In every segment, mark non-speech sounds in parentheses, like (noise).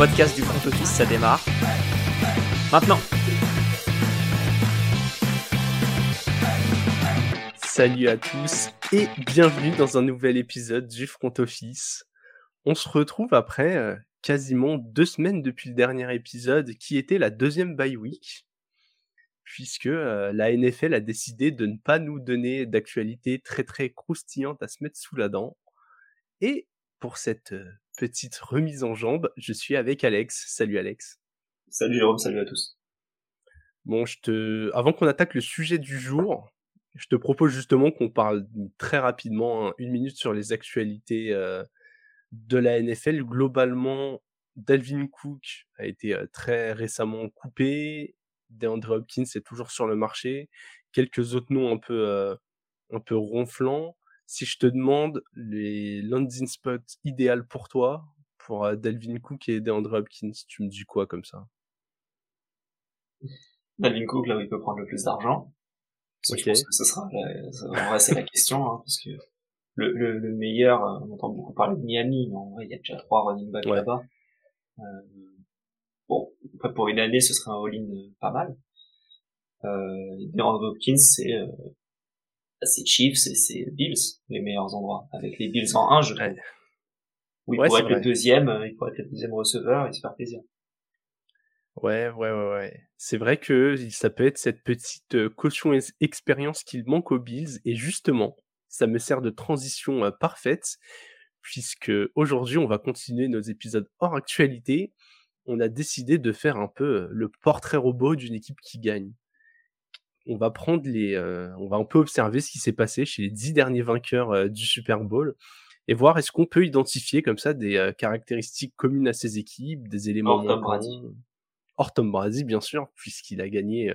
podcast du front office, ça démarre. Maintenant. Salut à tous et bienvenue dans un nouvel épisode du front office. On se retrouve après euh, quasiment deux semaines depuis le dernier épisode qui était la deuxième bye week puisque euh, la NFL a décidé de ne pas nous donner d'actualité très très croustillante à se mettre sous la dent. Et pour cette euh, petite remise en jambe, je suis avec Alex. Salut Alex. Salut Jérôme, salut à tous. Bon, je te, avant qu'on attaque le sujet du jour, je te propose justement qu'on parle très rapidement, hein, une minute sur les actualités euh, de la NFL. Globalement, Dalvin Cook a été très récemment coupé DeAndre Hopkins est toujours sur le marché. Quelques autres noms un peu, euh, un peu ronflants. Si je te demande les landing spots idéal pour toi, pour euh, Dalvin Cook et DeAndre Hopkins, tu me dis quoi comme ça? Dalvin Cook, là où il peut prendre le plus d'argent. Je pense que ce sera, la, c'est la question, hein, parce que le, le, meilleur, euh, on entend beaucoup parler de Miami, mais en vrai, il y a déjà trois running backs là-bas. Euh, Bon, pour une année, ce serait un all-in euh, pas mal. Euh, DeAndre Hopkins, c'est euh, c'est Chiefs et c'est Bills, les meilleurs endroits. Avec les Bills en 1, je trouve. Oui, il pourrait être le deuxième, euh, il pourrait être le deuxième receveur et se faire plaisir. Ouais, ouais, ouais, ouais. C'est vrai que ça peut être cette petite caution expérience qu'il manque aux Bills et justement, ça me sert de transition parfaite puisque aujourd'hui on va continuer nos épisodes hors actualité on a décidé de faire un peu le portrait robot d'une équipe qui gagne. On va prendre les, on va un peu observer ce qui s'est passé chez les dix derniers vainqueurs du Super Bowl et voir est-ce qu'on peut identifier comme ça des caractéristiques communes à ces équipes, des éléments Hors Tom Brady. Hors Tom Brady, bien sûr, puisqu'il a gagné,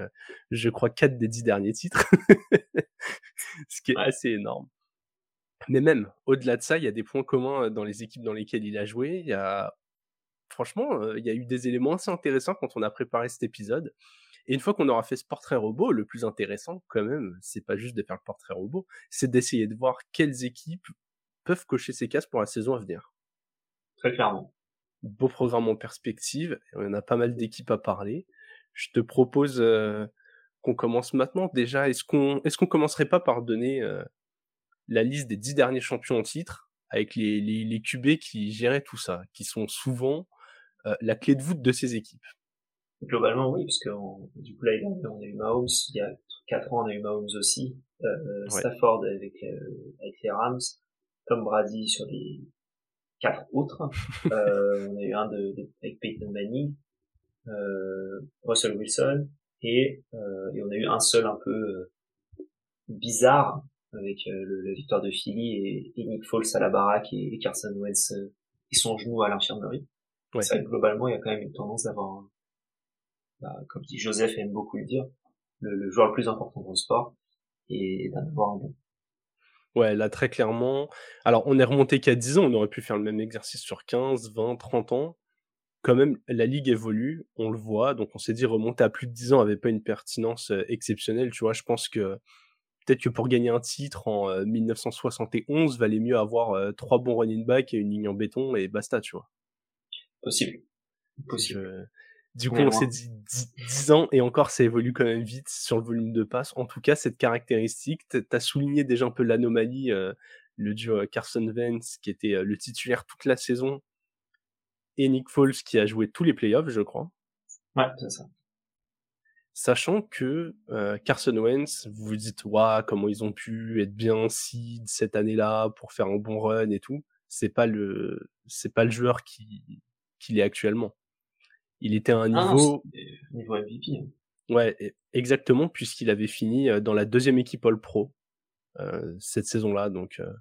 je crois, quatre des dix derniers titres, (laughs) ce qui est assez énorme. Mais même au-delà de ça, il y a des points communs dans les équipes dans lesquelles il a joué. Il y a franchement, il y a eu des éléments assez intéressants quand on a préparé cet épisode. Et une fois qu'on aura fait ce portrait robot, le plus intéressant, quand même, c'est pas juste de faire le portrait robot, c'est d'essayer de voir quelles équipes peuvent cocher ces cases pour la saison à venir. Très clairement. Beau programme en perspective, on a pas mal d'équipes à parler. Je te propose qu'on commence maintenant. Déjà, est-ce qu'on est-ce qu'on commencerait pas par donner la liste des dix derniers champions en titre avec les, les, les QB qui géraient tout ça, qui sont souvent euh, la clé de voûte de ces équipes? Globalement, oui, parce que du coup, là, on a eu Mahomes, il y a 4 ans, on a eu Mahomes aussi, euh, Stafford avec, euh, avec les Rams, Tom Brady sur les quatre autres, (laughs) euh, on a eu un de, de avec Peyton Manning, euh, Russell Wilson, et, euh, et on a eu un seul un peu bizarre avec le, la victoire de Philly et, et, Nick Foles à la baraque et, Carson Wentz et son genou à l'infirmerie. Ouais. C'est globalement, il y a quand même une tendance d'avoir, bah, comme dit Joseph aime beaucoup le dire, le, joueur le plus important dans le sport et d'en avoir un bon. Ouais, là, très clairement. Alors, on est remonté qu'à 10 ans, on aurait pu faire le même exercice sur 15, 20, 30 ans. Quand même, la ligue évolue, on le voit, donc on s'est dit remonter à plus de 10 ans avait pas une pertinence euh, exceptionnelle, tu vois. Je pense que peut-être que pour gagner un titre en 1971, euh, valait mieux avoir euh, trois bons running backs et une ligne en béton et basta, tu vois. Possible. Possible. Du coup, on s'est dit 10 ans et encore, ça évolue quand même vite sur le volume de passe. En tout cas, cette caractéristique, t'as souligné déjà un peu l'anomalie, euh, le duo euh, Carson Vance qui était euh, le titulaire toute la saison et Nick Foles qui a joué tous les playoffs, je crois. Ouais, c'est ça. Sachant que Carson Wentz, vous vous dites, waouh, comment ils ont pu être bien seed cette année-là pour faire un bon run et tout. C'est pas le, c'est pas le joueur qui, qu'il est actuellement. Il était à un ah niveau... niveau MVP. Hein. Ouais, exactement, puisqu'il avait fini dans la deuxième équipe All-Pro euh, cette saison-là. Donc, euh,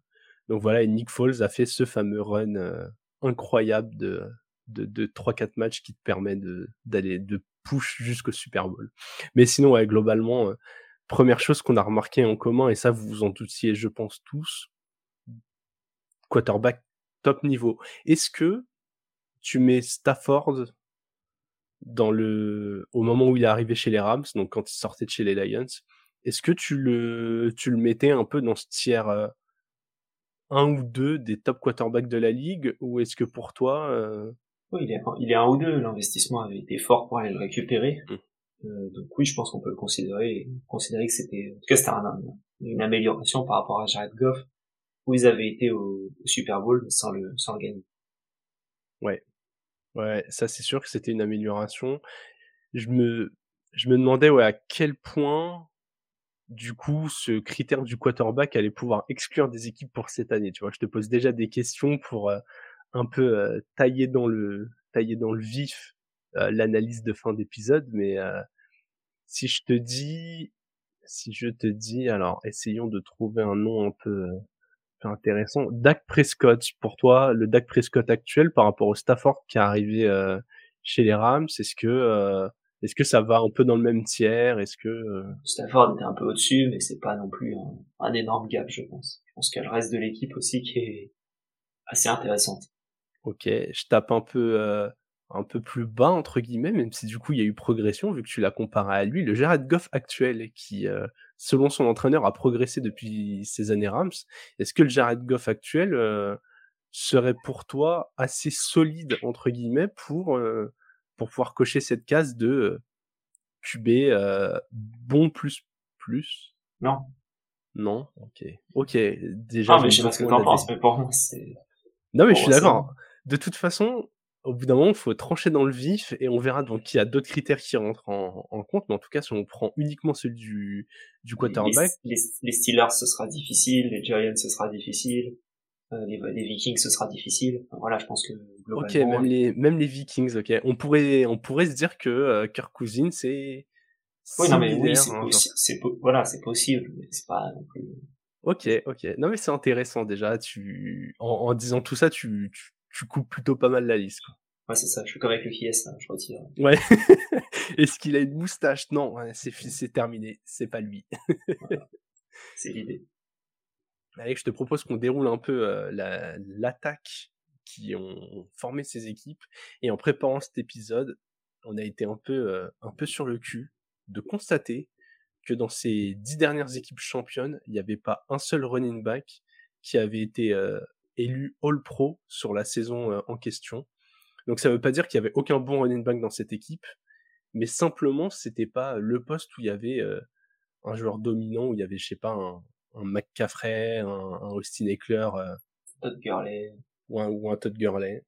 donc voilà, et Nick Foles a fait ce fameux run euh, incroyable de, de, de 3-4 matchs qui te permet de, d'aller de push jusqu'au Super Bowl. Mais sinon, ouais, globalement, première chose qu'on a remarqué en commun, et ça vous vous en doutiez, je pense tous, quarterback top niveau. Est-ce que tu mets Stafford dans le au moment où il est arrivé chez les Rams, donc quand il sortait de chez les Lions, est-ce que tu le tu le mettais un peu dans ce tiers euh, un ou deux des top quarterbacks de la ligue ou est-ce que pour toi euh, Oui, il est, il est un ou deux. L'investissement avait été fort pour aller le récupérer. Mmh. Euh, donc oui, je pense qu'on peut le considérer, considérer que c'était, en tout cas, c'était une amélioration par rapport à Jared Goff, où ils avaient été au, Super Bowl sans le, sans le gagner. Ouais. Ouais, ça c'est sûr que c'était une amélioration. Je me, je me demandais ouais, à quel point du coup, ce critère du quarterback allait pouvoir exclure des équipes pour cette année. Tu vois, je te pose déjà des questions pour euh, un peu euh, tailler dans le tailler dans le vif euh, l'analyse de fin d'épisode. Mais si je te dis, si je te dis, alors essayons de trouver un nom un peu, intéressant. Dak Prescott, pour toi, le Dak Prescott actuel par rapport au Stafford qui est arrivé chez les Rams, est-ce que est-ce que ça va un peu dans le même tiers? Est-ce que euh, Stafford était un peu au-dessus, mais c'est pas non plus un, énorme gap, je pense. Je pense qu'il y a le reste de l'équipe aussi qui est assez intéressante. Ok, je tape un peu euh, un peu plus bas entre guillemets, même si du coup il y a eu progression vu que tu l'as comparé à lui, le Jared Goff actuel qui, euh, selon son entraîneur, a progressé depuis ses années Rams. Est-ce que le Jared Goff actuel serait pour toi assez solide entre guillemets pour pour pouvoir cocher cette case de QB bon plus plus? Non. Non, ok. Ok, déjà. Non, mais je sais pas ce que t'en penses, mais pour moi, c'est. Non, mais je suis d'accord. De toute façon, au bout d'un moment, il faut trancher dans le vif et on verra donc il y a d'autres critères qui rentrent en, en, compte. Mais en tout cas, si on prend uniquement celui du, du quarterback. Les, les, Steelers, ce sera difficile. Les Giants, ce sera difficile. Euh, les, les, Vikings, ce sera difficile. Voilà, je pense que Ok, même les, même les Vikings, ok. On pourrait, on pourrait se dire que euh, Kirk Cousins, c'est. Oui, non, mais oui, c'est hein, c'est voilà, c'est possible, mais c'est pas non plus. Ok, ok. Non, mais c'est intéressant déjà. Tu, en, en, disant tout ça, tu, tu, tu, coupes plutôt pas mal la liste. Quoi. Ouais, c'est ça. Je suis comme avec le FIS, je retire. Ouais. (laughs) Est-ce qu'il a une moustache? Non, c'est c'est terminé. C'est pas lui. (laughs) C'est l'idée. Allez, je te propose qu'on déroule un peu euh, l'attaque qui ont formé ces équipes. Et en préparant cet épisode, on a été un peu, euh, un peu sur le cul de constater que dans ces dix dernières équipes championnes, il n'y avait pas un seul running back qui avait été euh, élu All Pro sur la saison euh, en question. Donc ça ne veut pas dire qu'il y avait aucun bon running back dans cette équipe, mais simplement c'était pas le poste où il y avait un joueur dominant, où il y avait je sais pas un, un McCaffrey, un, un Austin Eckler, Todd Gurley ou un, ou un Todd Gurley.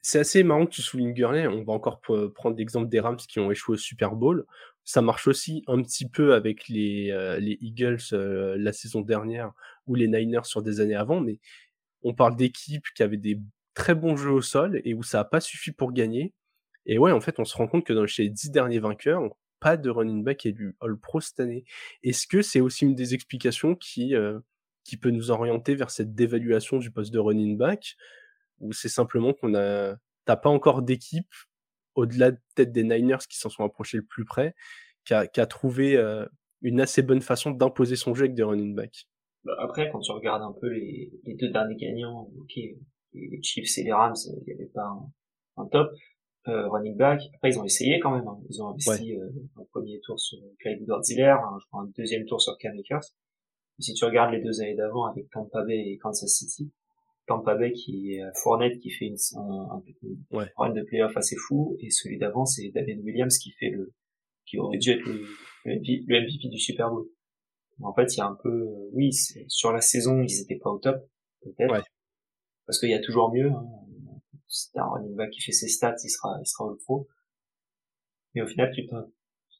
C'est assez marrant que tu soulignes Gurley. On va encore prendre l'exemple des Rams qui ont échoué au Super Bowl. Ça marche aussi un petit peu avec les, euh, les Eagles euh, la saison dernière ou les Niners sur des années avant, mais on parle d'équipes qui avaient des très bons jeux au sol et où ça n'a pas suffi pour gagner. Et ouais, en fait, on se rend compte que dans chez les dix derniers vainqueurs, pas de running back élu All Pro cette année. Est-ce que c'est aussi une des explications qui euh, qui peut nous orienter vers cette dévaluation du poste de running back? Ou c'est simplement qu'on a t'as pas encore d'équipe au-delà peut-être des Niners qui s'en sont approchés le plus près qui a, qui a trouvé euh, une assez bonne façon d'imposer son jeu avec des running backs. Bah, après quand tu regardes un peu les, les deux derniers gagnants ok les Chiefs et les Rams il n'y avait pas un, top euh, running back après ils ont essayé quand même hein. ils ont investi euh, un premier tour sur Clyde Edwards-Helaire hein, je crois un deuxième tour sur Cam Akers si tu regardes les deux années d'avant avec Tampa Bay et Kansas City, Tampa Bay qui est Fournette qui fait une, un, un, run de playoff assez fou et celui d'avant c'est David Williams qui fait le qui aurait dû être le, le, MVP, du Super Bowl. En fait, il y a un peu oui, sur la saison, ils étaient pas au top peut-être. Parce qu'il y a toujours mieux hein. C'est un running back qui fait ses stats, il sera il sera au pro. Mais au final, tu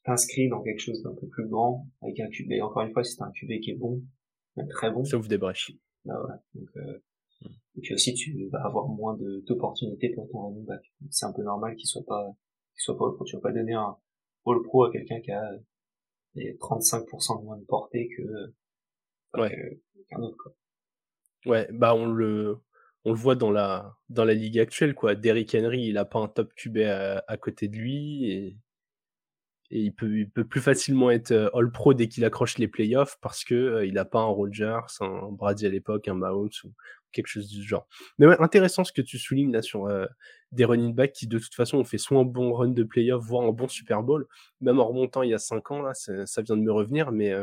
t'inscris dans quelque chose d'un peu plus grand avec un QB. Encore une fois, si c'est un QB qui est bon, très bon. Ça ouvre des brèches. Bah voilà. Donc, euh, et puis aussi, tu vas avoir moins d'opportunités pour ton running back. C'est un peu normal qu'il soit pas, qu'il soit pas all pro. Tu vas pas donner un all pro à quelqu'un qui a 35% de moins de portée que, ouais. qu'un autre, quoi. Ouais, bah, on le, on le voit dans la, dans la ligue actuelle, quoi. Derrick Henry, il a pas un top QB à, à côté de lui et et il peut, il peut plus facilement être euh, All Pro dès qu'il accroche les playoffs parce que euh, il n'a pas un Rogers, un Brady à l'époque, un Mahomes ou quelque chose du genre. Mais ouais, intéressant ce que tu soulignes là sur euh, des running backs qui de toute façon ont fait soit un bon run de playoff, voire un bon Super Bowl, même en remontant il y a cinq ans là, ça, vient de me revenir, mais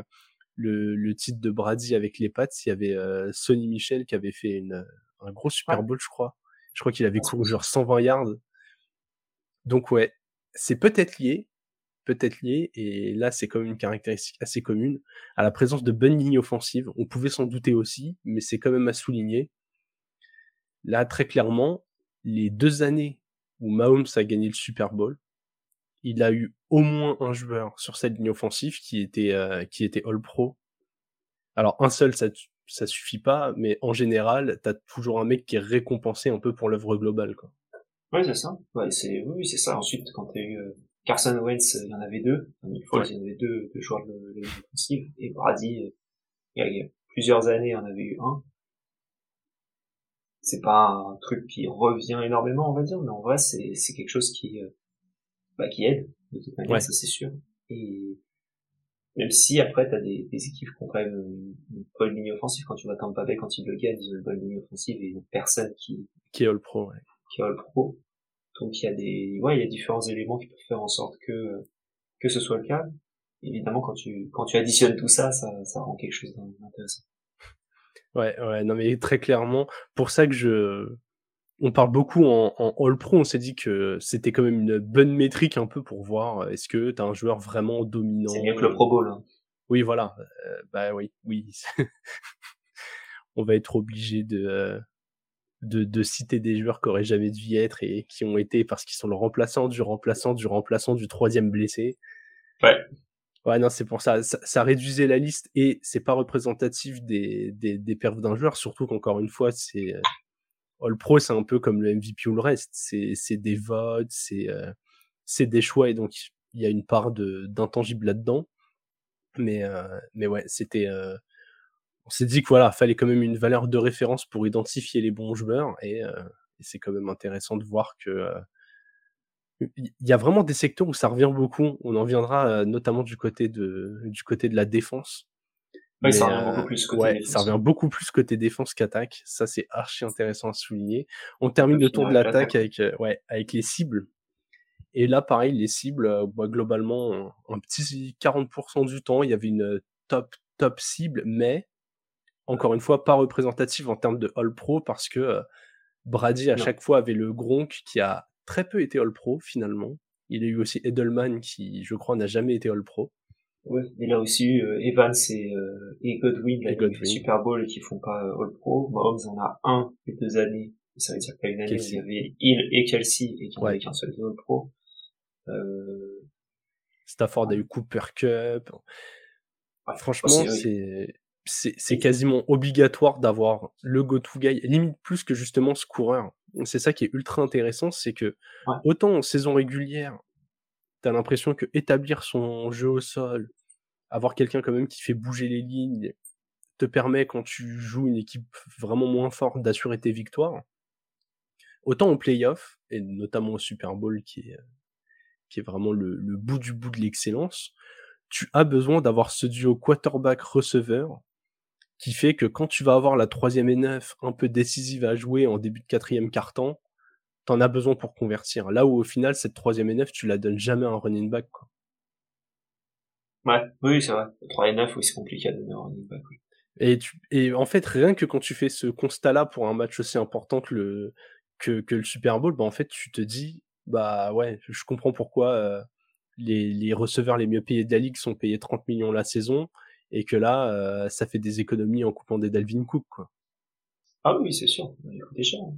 le, le, titre de Brady avec les Pats, il y avait Sonny Michel qui avait fait une, un gros Super Bowl, je crois. Je crois qu'il avait couru genre 120 yards. Donc ouais, c'est peut-être lié, peut-être lié, et là c'est quand même une caractéristique assez commune, à la présence de bonnes lignes offensives. On pouvait s'en douter aussi, mais c'est quand même à souligner. Là, très clairement, les deux années où Mahomes a gagné le Super Bowl, il a eu au moins un joueur sur cette ligne offensive qui était, euh, qui était All Pro. Alors un seul, ça, ça suffit pas, mais en général, t'as toujours un mec qui est récompensé un peu pour l'œuvre globale. Quoi. Ouais, c'est ça. Ouais, c'est oui, c'est ça. Ensuite, quand t'as eu euh, Carson Wentz, il y en avait deux. Une fois, il y en avait deux, deux joueurs de, de offensive. Et Brady, euh, il y a plusieurs années, il y en avait eu un. C'est pas un truc qui revient énormément, on va dire, mais en vrai, c'est c'est quelque chose qui euh, bah, qui aide de toute manière, ça c'est sûr. Et même si après t'as des, des équipes qui ont quand même une, bonne ligne offensive quand tu vas Tampa Bay quand ils le gagnent ils ont une bonne ligne offensive et une personne qui qui est all pro ouais. qui est all pro donc il y a des ouais il y a différents éléments qui peuvent faire en sorte que que ce soit le cas évidemment quand tu quand tu additionnes tout ça ça ça rend quelque chose d'intéressant ouais ouais non mais très clairement pour ça que je on parle beaucoup en, All Pro, on s'est dit que c'était quand même une bonne métrique un peu pour voir est-ce que tu as un joueur vraiment dominant. C'est mieux que le Pro Bowl. Hein. Oui, voilà. Euh, bah oui, oui. (laughs) on va être obligé euh, de, de, citer des joueurs qui auraient jamais dû y être et qui ont été parce qu'ils sont le remplaçant du remplaçant du remplaçant du troisième blessé. Ouais. Ouais, non, c'est pour ça. ça. réduisait la liste et c'est pas représentatif des, des, des perfs d'un joueur, surtout qu'encore une fois, c'est All Pro, c'est un peu comme le MVP ou le reste. C'est des votes, c'est euh, des choix et donc il y a une part d'intangible là-dedans. Mais euh, mais ouais, c'était euh, on s'est dit que voilà, fallait quand même une valeur de référence pour identifier les bons joueurs et, c'est quand même intéressant de voir que il y a vraiment des secteurs où ça revient beaucoup. On en viendra notamment du côté de du côté de la défense ça revient beaucoup plus côté ouais, ça revient beaucoup plus côté défense qu'attaque. Ça, c'est archi intéressant à souligner. On termine le tour de l'attaque avec, euh, ouais, avec les cibles. Et là, pareil, les cibles, euh, bah, globalement, un petit 40% du temps, il y avait une top, top cible, mais encore une fois, pas représentative en termes de All Pro parce que euh, Brady, à chaque fois, avait le Gronk qui a très peu été All Pro finalement. Il a eu aussi Edelman qui, je crois, n'a jamais été All Pro. Ouais, et là aussi euh, Evans et, euh, et Godwin, là, Godwin. Super Bowl et qui font pas euh, All Pro. Mahomes en a un et deux années. Ça veut dire pas une année il y avait Hill et Kelsey et qu'il n'y avait qu'un seul All Pro. Euh... Stafford a eu Cooper Cup. Franchement, c'est c'est quasiment obligatoire d'avoir le go-to guy, limite plus que justement ce coureur. C'est ça qui est ultra intéressant, c'est que autant en saison régulière, t'as l'impression que établir son jeu au sol, avoir quelqu'un quand même qui fait bouger les lignes, te permet quand tu joues une équipe vraiment moins forte d'assurer tes victoires. Autant au playoff, et notamment au Super Bowl qui est, qui est vraiment le, le bout du bout de l'excellence, tu as besoin d'avoir ce duo quarterback-receveur qui fait que quand tu vas avoir la troisième et neuf un peu décisive à jouer en début de quatrième quart-temps, t'en as besoin pour convertir. Là où au final, cette troisième et neuf, tu la donnes jamais à un running back. Quoi. Ouais, oui, c'est vrai. 3 et 9, oui, c'est compliqué à donner un running back. Et, tu, et en fait, rien que quand tu fais ce constat-là pour un match aussi important que le, que, que le Super Bowl, bah en fait, tu te dis, bah ouais, je comprends pourquoi euh, les, les receveurs les mieux payés de la ligue sont payés 30 millions la saison et que là, euh, ça fait des économies en coupant des Dalvin Cook, quoi. Ah oui, c'est sûr. Cher. Hein.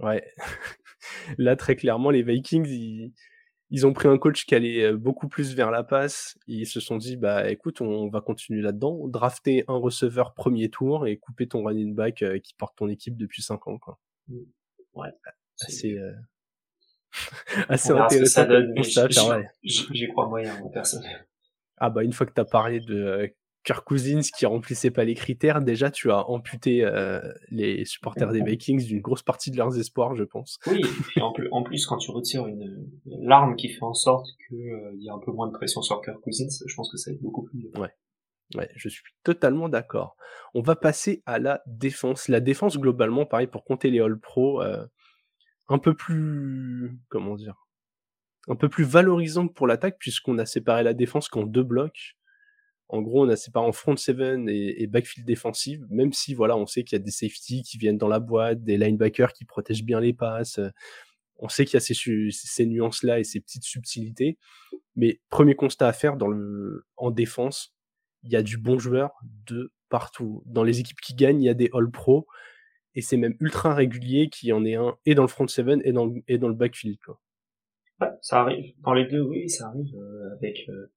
Ouais. (laughs) Là, très clairement, les Vikings, ils, ont pris un coach qui allait euh, beaucoup plus vers la passe. Ils se sont dit, bah écoute, on va continuer là-dedans. Drafter un receveur premier tour et couper ton running back euh, qui porte ton équipe depuis 5 ans. Quoi. Mmh. Ouais. Assez, euh... (laughs) assez intéressant. J'y crois moyen, moi, personne. Ah bah une fois que t'as parlé de euh, Kirk Cousins qui remplissait pas les critères, déjà tu as amputé euh, les supporters des Vikings d'une grosse partie de leurs espoirs, je pense. Oui, et en, plus, en plus quand tu retires une, larme qui fait en sorte qu'il euh, y a un peu moins de pression sur Kirk Cousins, je pense que ça va être beaucoup plus. Ouais. Ouais, je suis totalement d'accord. On va passer à la défense. La défense globalement, pareil pour compter les All Pro, euh, un peu plus, comment dire, un peu plus valorisante pour l'attaque puisqu'on a séparé la défense qu'en deux blocs En gros, on a séparé en front seven et, backfield défensive, même si voilà, on sait qu'il y a des safeties qui viennent dans la boîte, des linebackers qui protègent bien les passes. On sait qu'il y a ces, ces nuances-là et ces petites subtilités. Mais premier constat à faire en défense, il y a du bon joueur de partout. Dans les équipes qui gagnent, il y a des All-Pro et c'est même ultra régulier qu'il y en ait un et dans le front seven et dans, le backfield. Ouais, ça arrive. Dans les deux, oui, ça arrive euh, avec euh,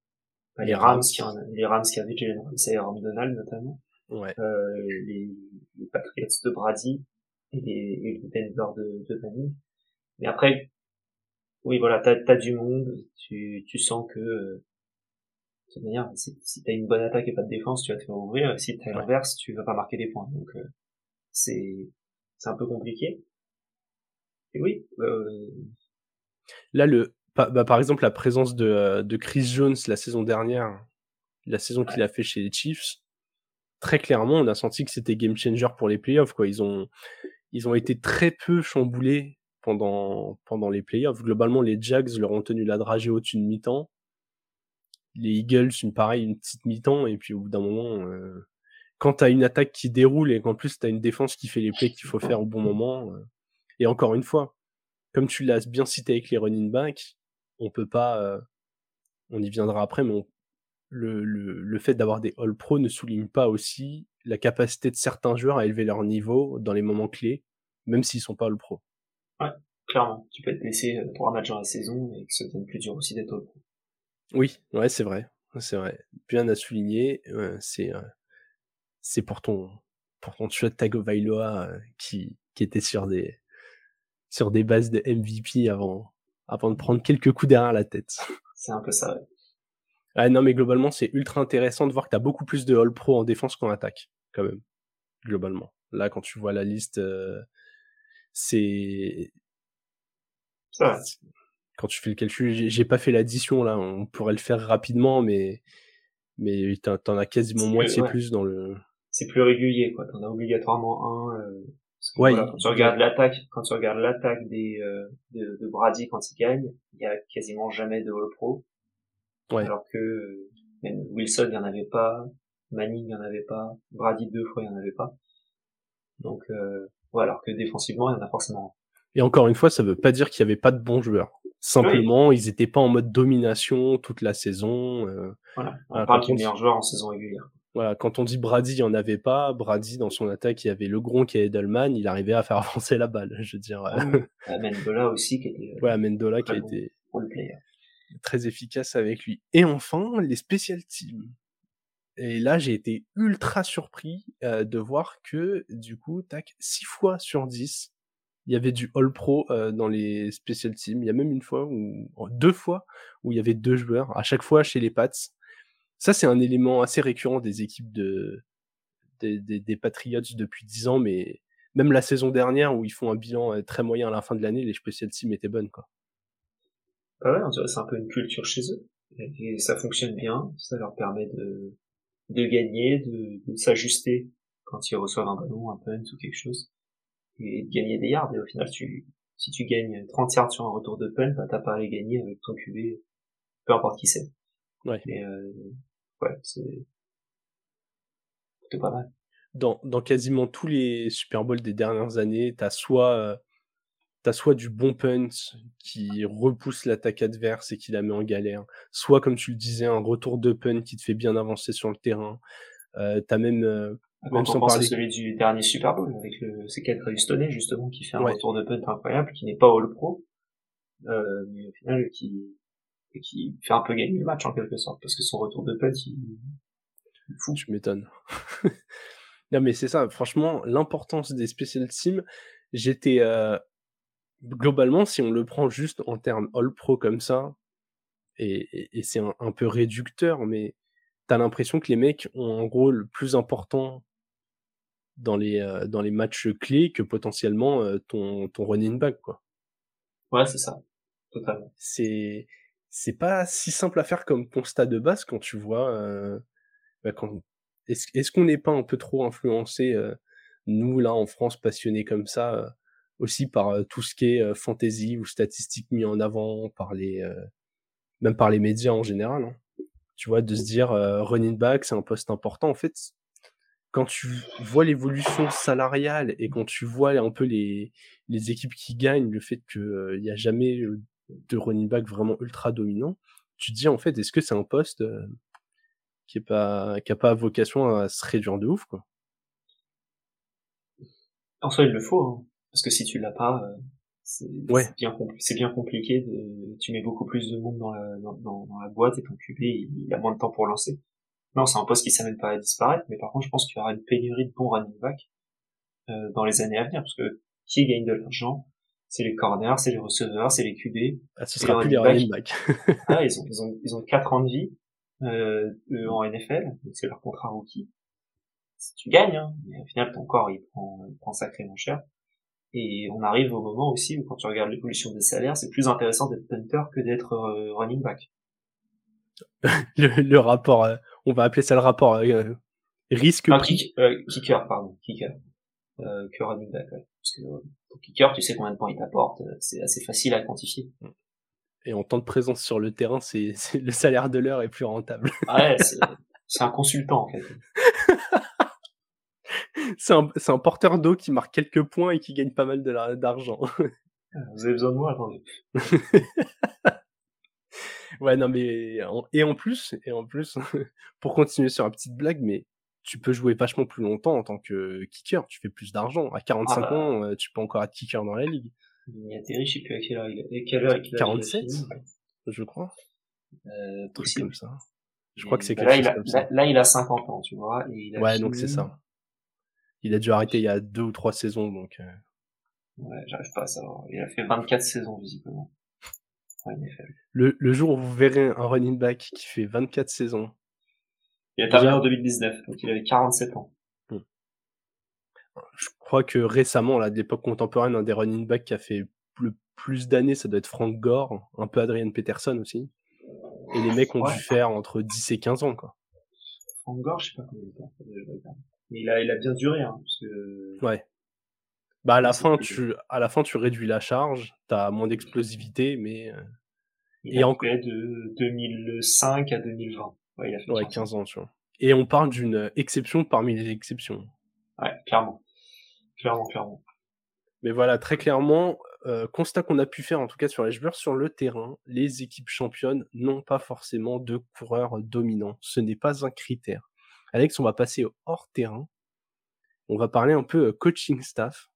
bah, les Rams qui en, les Rams qui avaient Jalen Ramsey et Ram Donald notamment. Ouais. Euh, les, les, Patriots de Brady et les, et les Denver de, de Manning. Mais après, oui, voilà, t'as as du monde, tu, tu sens que euh, de toute manière, si, si t'as une bonne attaque et pas de défense, tu vas te faire ouvrir. Si t'as l'inverse, tu vas pas marquer des points. Donc euh, c'est c'est un peu compliqué. Et oui. Euh, Là, le bah, par exemple, la présence de, euh, de Chris Jones la saison dernière, la saison qu'il a fait chez les Chiefs, très clairement, on a senti que c'était game changer pour les playoffs. Quoi. Ils ont ils ont été très peu chamboulés pendant pendant les playoffs. Globalement, les Jags leur ont tenu la dragée au-dessus de mi-temps les Eagles, une pareille, une petite mi-temps, et puis au bout d'un moment, euh, quand t'as une attaque qui déroule et qu'en plus t'as une défense qui fait les plays qu'il faut faire au bon moment, euh, et encore une fois, comme tu l'as bien cité avec les running backs, on peut pas, euh, on y viendra après, mais le, le, le, fait d'avoir des All Pro ne souligne pas aussi la capacité de certains joueurs à élever leur niveau dans les moments clés, même s'ils sont pas All Pro. Ouais, clairement. Tu peux être blessé pour un match dans la saison et que ça devient plus dur aussi d'être All Pro. Oui, ouais, c'est vrai, c'est vrai. Bien à souligner, c'est c'est pour ton pour ton Tagovailoa qui qui était sur des sur des bases de MVP avant avant de prendre quelques coups derrière la tête. C'est un peu ça. Ouais. Ah non, mais globalement, c'est ultra intéressant de voir que tu as beaucoup plus de All Pro en défense qu'en attaque, quand même. Globalement. Là, quand tu vois la liste, c'est. Ça quand tu fais le calcul, j'ai pas fait l'addition là, on pourrait le faire rapidement, mais mais t'en as quasiment moitié plus dans le. C'est plus régulier, quoi. T'en as obligatoirement un. Euh, ouais, quand tu regardes l'attaque, quand tu regardes l'attaque des euh, de, de, Brady quand il gagne, il y a quasiment jamais de All Pro. Ouais. Alors que euh, même Wilson, il y en avait pas, Manning, il y en avait pas, Brady deux fois, il y en avait pas. Donc, euh, ouais, alors que défensivement, il y en a forcément. Et encore une fois, ça veut pas dire qu'il y avait pas de bons joueurs. Simplement, ils étaient pas en mode domination toute la saison. Euh, voilà, on parle du meilleur joueur en saison régulière. Voilà, quand on dit Brady, il y en avait pas. Brady, dans son attaque, il y avait le Gronk et Edelman, il arrivait à faire (laughs) avancer la balle, je veux dire. (laughs) Amendola aussi, qui était. Ouais, Amendola qui a été très efficace avec lui. Et enfin, les special teams. Et là, j'ai été ultra surpris euh, de voir que, du coup, tac, 6 fois sur 10, il y avait du All Pro euh, dans les special teams. Il y a même une fois ou deux fois où il y avait deux joueurs, à chaque fois chez les Pats. Ça, c'est un élément assez récurrent des équipes de des, des, Patriots depuis dix ans, mais même la saison dernière où ils font un bilan euh, très moyen à la fin de l'année, les special teams étaient bonnes, quoi. Ah ouais, on dirait c'est un peu une culture chez eux. Et ça fonctionne bien, ça leur permet de, de gagner, de, de s'ajuster quand ils reçoivent un ballon, un punt ou quelque chose et de gagner des yards. Et au final, tu, si tu gagnes 30 yards sur un retour de punt, bah, t'as pas à les gagner avec ton QB, peu importe qui c'est. Ouais. Mais, euh, ouais, c'est, plutôt pas mal. Dans, dans quasiment tous les Super Bowls des dernières années, t'as soit, euh, t'as soit du bon punt qui repousse l'attaque adverse et qui la met en galère, soit, comme tu le disais, un retour de punt qui te fait bien avancer sur le terrain. Euh, t'as même, euh, quand on pense à celui du dernier Super Bowl, avec le, c'est Kendra Houstonnet, justement, qui fait un retour de punt incroyable, qui n'est pas All Pro, euh, mais au final, qui, qui fait un peu gagner le match, en quelque sorte, parce que son retour de punt, il, il fou. Tu m'étonnes. (laughs) non, mais c'est ça, franchement, l'importance des special teams, j'étais, euh, globalement, si on le prend juste en termes All Pro comme ça, et, et, c'est un, un, peu réducteur, mais t'as l'impression que les mecs ont en gros le plus important dans les, euh, dans les matchs clés que potentiellement euh, ton, ton running back, quoi. Ouais, c'est ça. Totalement. C'est, c'est pas si simple à faire comme constat de base quand tu vois, euh, bah, quand, est-ce, est-ce qu'on n'est pas un peu trop influencé, nous, là, en France, passionnés comme ça, aussi par tout ce qui est fantasy ou statistiques mis en avant par les, même par les médias en général, hein Tu vois, de se dire running back, c'est un poste important. En fait, quand tu vois l'évolution salariale et quand tu vois un peu les, les équipes qui gagnent, le fait qu'il n'y a jamais de running back vraiment ultra dominant, tu te dis en fait, est-ce que c'est un poste qui est pas qui a pas vocation à se réduire de ouf quoi? En soi, il le faut, hein. parce que si tu l'as pas, c'est bien, bien compliqué. De, tu mets beaucoup plus de monde dans la, dans, dans, la boîte et ton QB il, a moins de temps pour lancer. Non, c'est un poste qui s'amène pas à disparaître, mais par contre, je pense qu'il y aura une pénurie de bons running back euh, dans les années à venir, parce que qui gagne de l'argent C'est les corners, c'est les receveurs, c'est les QB. Ah, ce sera plus les running backs. (laughs) ah, ils ont, ils ont, ils ont quatre ans de vie euh, en NFL, c'est leur contrat rookie. Si tu gagnes, hein, mais au final, ton corps, il prend, il prend sacrément cher. Et on arrive au moment aussi où quand tu regardes l'évolution des salaires, c'est plus intéressant d'être punter que d'être euh, running back. (laughs) le, rapport, euh, on va appeler ça le rapport euh, risque kicker, pardon, kicker, que running back. Parce que pour kicker, tu sais combien de points il t'apporte, c'est assez facile à quantifier. Et en temps de présence sur le terrain, c'est (laughs) le salaire de l'heure est plus rentable. ouais, c'est un consultant en fait. (laughs) c'est un, un, porteur d'eau qui marque quelques points et qui gagne pas mal d'argent. Ah, vous avez besoin de moi, attendez. (laughs) ouais, non, mais et en plus, et en plus, pour continuer sur la petite blague, mais tu peux jouer vachement plus longtemps en tant que kicker. Tu fais plus d'argent. À 45 ah bah. ans, euh, tu peux encore être kicker dans la ligue. Il y a Terry, je sais plus à quelle heure il a. Quelle heure 47, je crois. Euh, possible. Comme ça. Je crois que c'est bah quelque là, chose il a, Là, il a 50 ans, tu vois. ouais, donc c'est ça. Il a dû arrêter il y a deux ou trois saisons, donc. Euh. Ouais, j'arrive pas à savoir. Il a fait 24 saisons, visiblement. Le, le jour où vous verrez un running back qui fait 24 saisons. Il a terminé en 2019, donc il avait 47 ans. Hmm. Je crois que récemment, là, de l'époque contemporaine, un des running backs qui a fait le plus d'années, ça doit être Frank Gore, un peu Adrian Peterson aussi. Et les mecs ont dû faire entre 10 et 15 ans, quoi. Frank Gore, je sais pas combien de temps. Mais il a, il a bien duré, hein, parce que... Ouais. Bah, à la fin, tu, à la fin, tu réduis la charge, t'as moins d'explosivité, mais... Euh, il et a fait de 2005 à 2020. Ouais, il a fait ouais 15 ans, tu vois. Et on parle d'une exception parmi les exceptions. Ouais, clairement. Clairement, clairement. Mais voilà, très clairement, euh, constat qu'on a pu faire, en tout cas sur les joueurs sur le terrain, les équipes championnes n'ont pas forcément de coureurs dominants. Ce n'est pas un critère. Alex, on va passer au hors terrain. On va parler un peu euh, coaching staff.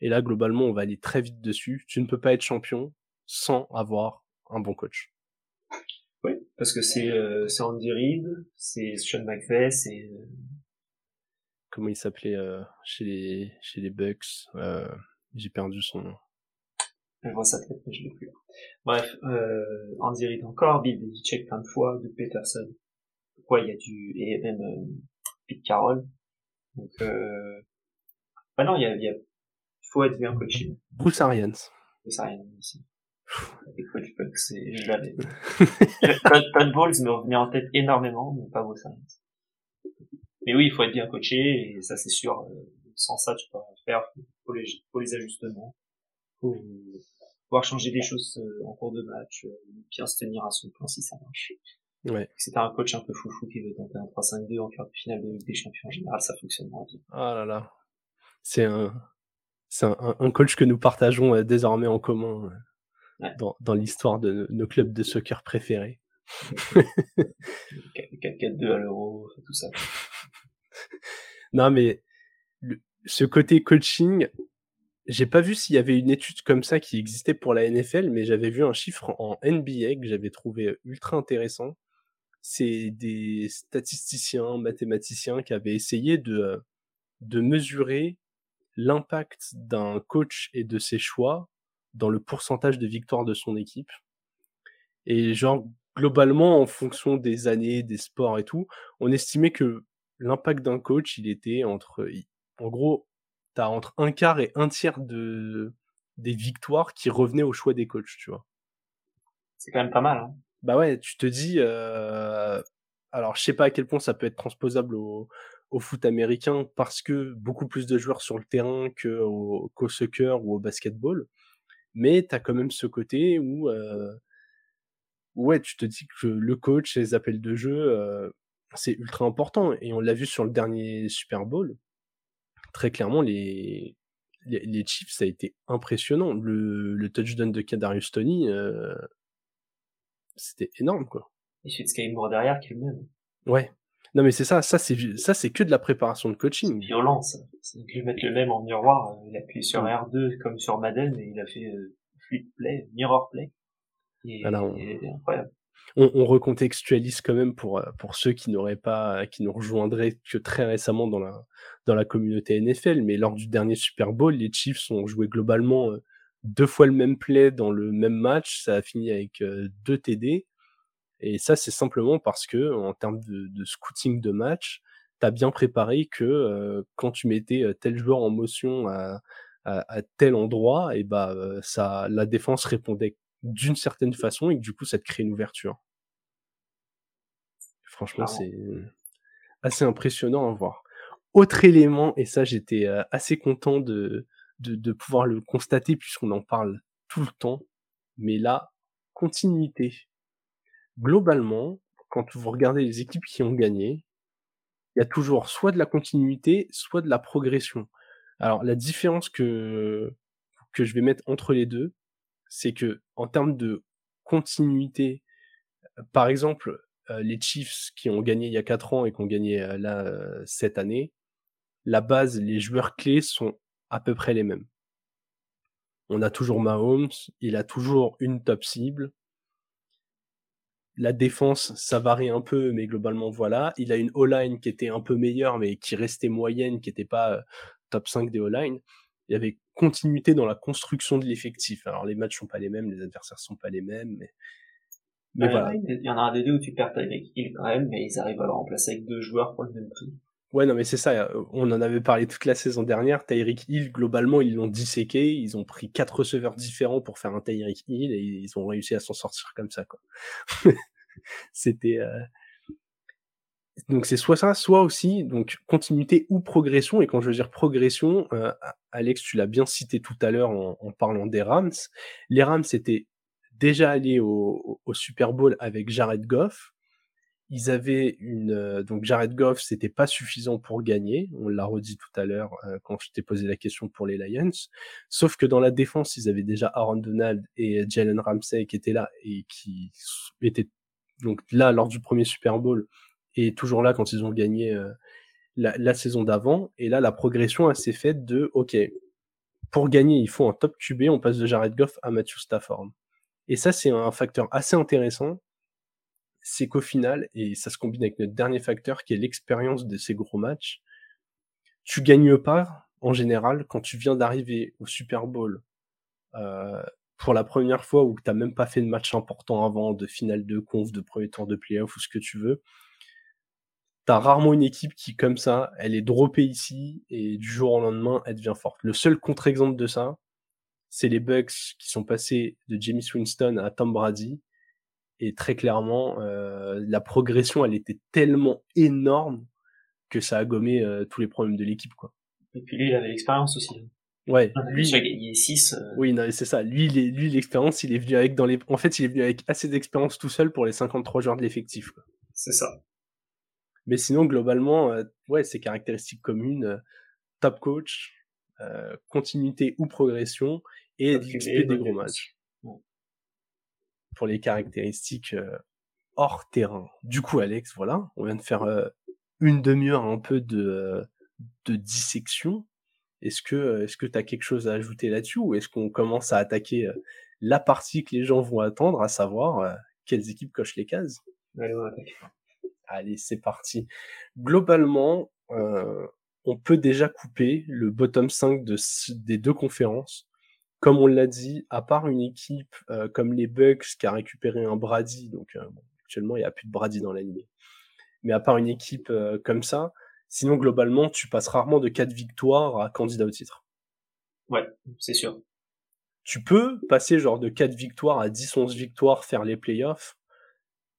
Et là, globalement, on va aller très vite dessus. Tu ne peux pas être champion sans avoir un bon coach. Parce que c'est euh, Andy Reid, c'est Sean McVay, c'est euh, comment il s'appelait euh, chez les chez les Bucks. Euh, J'ai perdu son nom. Je vois sa tête, mais je l'ai plus. Bref, euh, Andy Reid encore, Bill Belichick plein de fois, de Peterson pourquoi il y a du et même euh, Pete Carroll. Donc euh, bah non, il y a, il y a faut être bien coaché. Bruce Arians. Bruce Arians aussi. Bucks, c'est je l'avais. Todd Bowles me revenait en tête énormément, mais pas Bruce Arians. Mais oui, il faut être bien coaché et ça c'est sûr. Euh, sans ça, tu peux rien faire. Faut les, faut les ajustements. Faut pouvoir changer des choses euh, en cours de match, bien se tenir à son plan si ça marche. Ouais. Si un coach un peu foufou qui veut tenter un 3-5-2 en quart de finale de Ligue des Champions, en général, ça fonctionne moins bien. Ah là là. C'est un, c'est un, un, coach que nous partageons euh, désormais en commun euh, dans, dans l'histoire de nos clubs de soccer préférés. (laughs) 4-4-2 à l'euro, tout ça. (laughs) non, mais ce côté coaching, j'ai pas vu s'il y avait une étude comme ça qui existait pour la NFL, mais j'avais vu un chiffre en NBA que j'avais trouvé ultra intéressant c'est des statisticiens, mathématiciens qui avaient essayé de, de mesurer l'impact d'un coach et de ses choix dans le pourcentage de victoires de son équipe. Et genre, globalement, en fonction des années, des sports et tout, on estimait que l'impact d'un coach, il était entre, en gros, t'as entre un quart et un tiers de, des victoires qui revenaient au choix des coachs, tu vois. C'est quand même pas mal, hein bah ouais, tu te dis, euh... alors je sais pas à quel point ça peut être transposable au, au foot américain parce que beaucoup plus de joueurs sur le terrain que au, qu'au soccer ou au basketball, mais t'as quand même ce côté où euh, ouais, tu te dis que le coach, les appels de jeu, c'est ultra important. Et on l'a vu sur le dernier Super Bowl. Très clairement, les, les, Chiefs, ça a été impressionnant. Le, le touchdown de Kadarius Tony, c'était énorme, quoi. Et Sky Moore derrière qui est le même. Ouais. Non, mais c'est ça, ça c'est, ça c'est que de la préparation de coaching. C'est violent, ça. C'est lui mettre le même en miroir, il a appuyé sur mm. R2 comme sur Madden et il a fait euh, fluid play, mirror play. Et, Alors, incroyable. On, on, recontextualise quand même pour, euh, pour ceux qui n'auraient pas, qui nous rejoindraient que très récemment dans la, dans la communauté NFL, mais lors du dernier Super Bowl, les Chiefs ont joué globalement euh, deux fois le même play dans le même match, ça a fini avec deux TD. Et ça, c'est simplement parce que, en termes de, scouting de match, tu as bien préparé que quand tu mettais tel joueur en motion à, tel endroit, et bah ça, la défense répondait d'une certaine façon et que du coup, ça te crée une ouverture. Franchement, c'est assez impressionnant à voir. Autre élément, et ça, j'étais assez content de, de, de pouvoir le constater puisqu'on en parle tout le temps, mais la continuité globalement, quand vous regardez les équipes qui ont gagné, il y a toujours soit de la continuité, soit de la progression. Alors la différence que que je vais mettre entre les deux, c'est que en termes de continuité, par exemple, euh, les Chiefs qui ont gagné il y a 4 ans et qui ont gagné euh, là euh, cette année, la base, les joueurs clés sont à peu près les mêmes. On a toujours Mahomes, il a toujours une top cible, la défense, ça varie un peu, mais globalement, voilà. Il a une O-line qui était un peu meilleure, mais qui restait moyenne, qui n'était pas euh, top 5 des O-line. Il y avait continuité dans la construction de l'effectif. Alors, les matchs sont pas les mêmes, les adversaires sont pas les mêmes, mais, mais voilà. Il y en a un des deux où tu perds Tyreek Hill quand même, mais ils arrivent à le remplacer avec deux joueurs pour le même prix. Ouais, non, mais c'est ça. Euh, on en avait parlé toute la saison dernière. Tyreek Hill, globalement, ils l'ont disséqué. Ils ont pris quatre receveurs différents pour faire un Tyreek Hill et ils ont réussi à s'en sortir comme ça, quoi. (laughs) C'était. Euh... Donc c'est soit ça, soit aussi donc continuité ou progression. Et quand je veux dire progression, euh, Alex, tu l'as bien cité tout à l'heure en, parlant des Rams. Les Rams étaient déjà allés au Super Bowl avec Jared Goff ils avaient une euh, donc Jared Goff, c'était pas suffisant pour gagner. On l'a redit tout à l'heure euh, quand je t'ai posé la question pour les Lions. Sauf que dans la défense, ils avaient déjà Aaron Donald et Jalen Ramsey qui étaient là et qui étaient donc là lors du premier Super Bowl et toujours là quand ils ont gagné euh, la, la, saison d'avant. Et là, la progression s'est faite de OK, pour gagner, il faut un top QB. On passe de Jared Goff à Matthew Stafford. Et ça, c'est un facteur assez intéressant c'est qu'au final, et ça se combine avec notre dernier facteur qui est l'expérience de ces gros matchs, tu gagnes pas en général quand tu viens d'arriver au Super Bowl euh, pour la première fois ou que t'as même pas fait de match important avant, de finale de conf, de premier tour de playoff ou ce que tu veux. T'as rarement une équipe qui, comme ça, elle est droppée ici et du jour au lendemain, elle devient forte. Le seul contre-exemple de ça, c'est les Bucks qui sont passés de James Winston à Tom Brady et très clairement, euh, la progression, elle était tellement énorme que ça a gommé euh, tous les problèmes de l'équipe, quoi. Et puis lui, il avait l'expérience aussi. Hein. Ouais. Lui, il a gagné 6. Euh. Oui, c'est ça. Lui, lui, l'expérience, il est venu avec dans les. En fait, il est venu avec assez d'expérience tout seul pour les 53 joueurs de l'effectif. C'est ça. Mais sinon, globalement, ouais, ses caractéristiques communes, top coach, continuité ou progression et des gros matchs pour les caractéristiques euh, hors terrain. Du coup, Alex, voilà, on vient de faire euh, une demi-heure un peu de, euh, de dissection. Est-ce que est-ce que tu as quelque chose à ajouter là-dessus ou est-ce qu'on commence à attaquer la partie que les gens vont attendre, à savoir quelles équipes cochent les cases? Allez, c'est parti. Globalement, on peut déjà couper le bottom 5 de, des deux conférences comme on l'a dit, à part une équipe euh, comme les Bucks qui a récupéré un Brady, donc euh, actuellement il n'y a plus de Brady dans l'anime, mais à part une équipe euh, comme ça, sinon globalement tu passes rarement de 4 victoires à candidat au titre. Ouais, c'est sûr. Tu peux passer genre de 4 victoires à 10-11 victoires, faire les playoffs,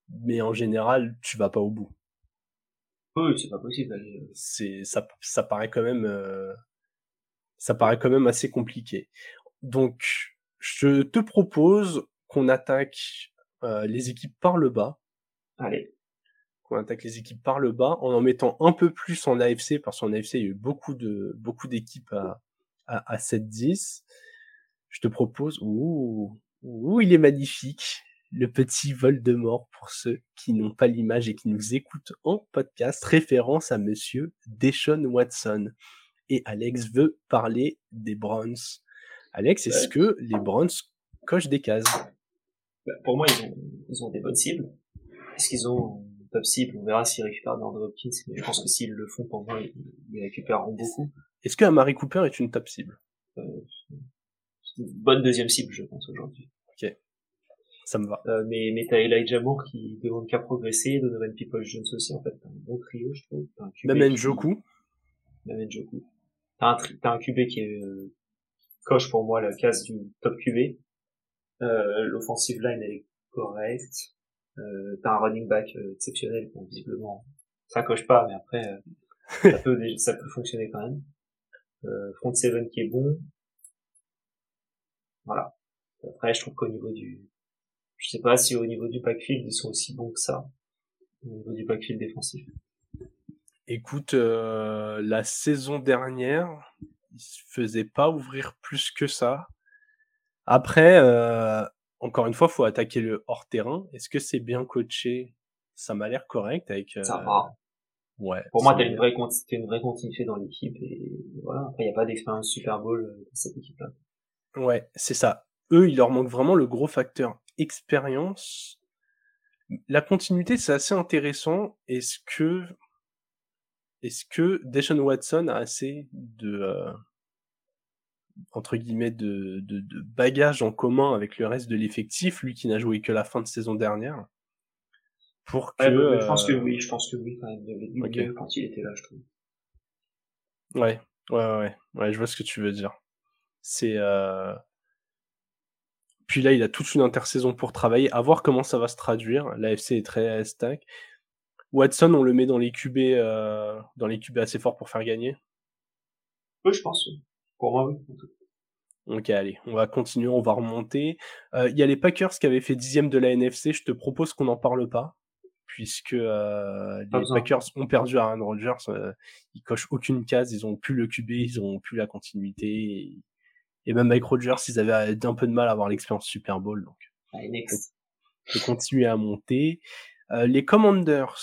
mais en général tu vas pas au bout. Oui, c'est pas possible. C'est ça, ça paraît quand même ça paraît quand même assez compliqué. Donc, je te propose qu'on attaque euh, les équipes par le bas. Allez. Qu'on attaque les équipes par le bas en en mettant un peu plus en AFC parce qu'en AFC il y a eu beaucoup de beaucoup d'équipes à à, à 7-10. Je te propose. Ouh, ouh, il est magnifique le petit vol de mort pour ceux qui n'ont pas l'image et qui nous écoutent en podcast, référence à monsieur Deshaun Watson. Et Alex veut parler des Browns. Alex, est-ce que les Browns cochent des cases? Bah, Pour moi, ils ont, ils ont des bonnes cibles. Est-ce qu'ils ont une top cible? On verra s'ils récupèrent d'Andre Hopkins, mais je pense que s'ils le font, pour moi, ils, récupéreront beaucoup. Est-ce que Amari Cooper est une top cible? Euh, une bonne deuxième cible, je pense, aujourd'hui. Ok. Ça me va. Euh, mais, mais t'as Elijah Moore qui demande qu'à progresser, Donovan People Jones aussi, en fait, t'as un bon trio, je trouve. Même Njoku. Même Njoku. T'as un, t'as un QB qui est, euh, coche pour moi la case du top QB. Euh, l'offensive line, elle est correcte. Euh, t'as un running back euh, exceptionnel, bon, visiblement. Ça coche pas, mais après, euh, (laughs) ça peut, ça peut fonctionner quand même. Euh, front seven qui est bon. Voilà. Après, je trouve qu'au niveau du, je sais pas si au niveau du backfield ils sont aussi bons que ça, au niveau du backfield défensif. Écoute, euh, la saison dernière, ils se faisaient pas ouvrir plus que ça. Après, euh, encore une fois, faut attaquer le hors terrain. Est-ce que c'est bien coaché? Ça m'a l'air correct avec. Euh... Ça va. Ouais. Pour moi, t'as une vraie une vraie continuité dans l'équipe et voilà. Après, il y a pas d'expérience Super Bowl euh, dans cette équipe-là. Ouais, c'est ça. Eux, il leur manque vraiment le gros facteur expérience. La continuité, c'est assez intéressant. Est-ce que, est-ce que Deshaun Watson a assez de, euh, entre guillemets, de, de, de bagages en commun avec le reste de l'effectif, lui qui n'a joué que la fin de saison dernière, pour que. Ouais, je pense que euh, oui, je pense que oui, quand même. Il y avait quand il était là, je trouve. Ouais, ouais, ouais, ouais, je vois ce que tu veux dire. C'est, euh, puis là, il a toute une intersaison pour travailler, à voir comment ça va se traduire. L'AFC est très stack. Watson, on le met dans les QB, euh, dans les QB assez forts pour faire gagner. Oui, je pense. Pour moi, oui. Ok, allez, on va continuer, on va remonter. Euh, il y a les Packers qui avaient fait dixième de la NFC. Je te propose qu'on n'en parle pas, puisque euh, les Packers ont perdu Aaron Rodgers. Ils cochent aucune case, ils ont plus le QB, ils ont plus la continuité. Et même Mike Rogers, ils avaient un peu de mal à avoir l'expérience Super Bowl. Donc, Allez, next. À monter. Euh, les Commanders.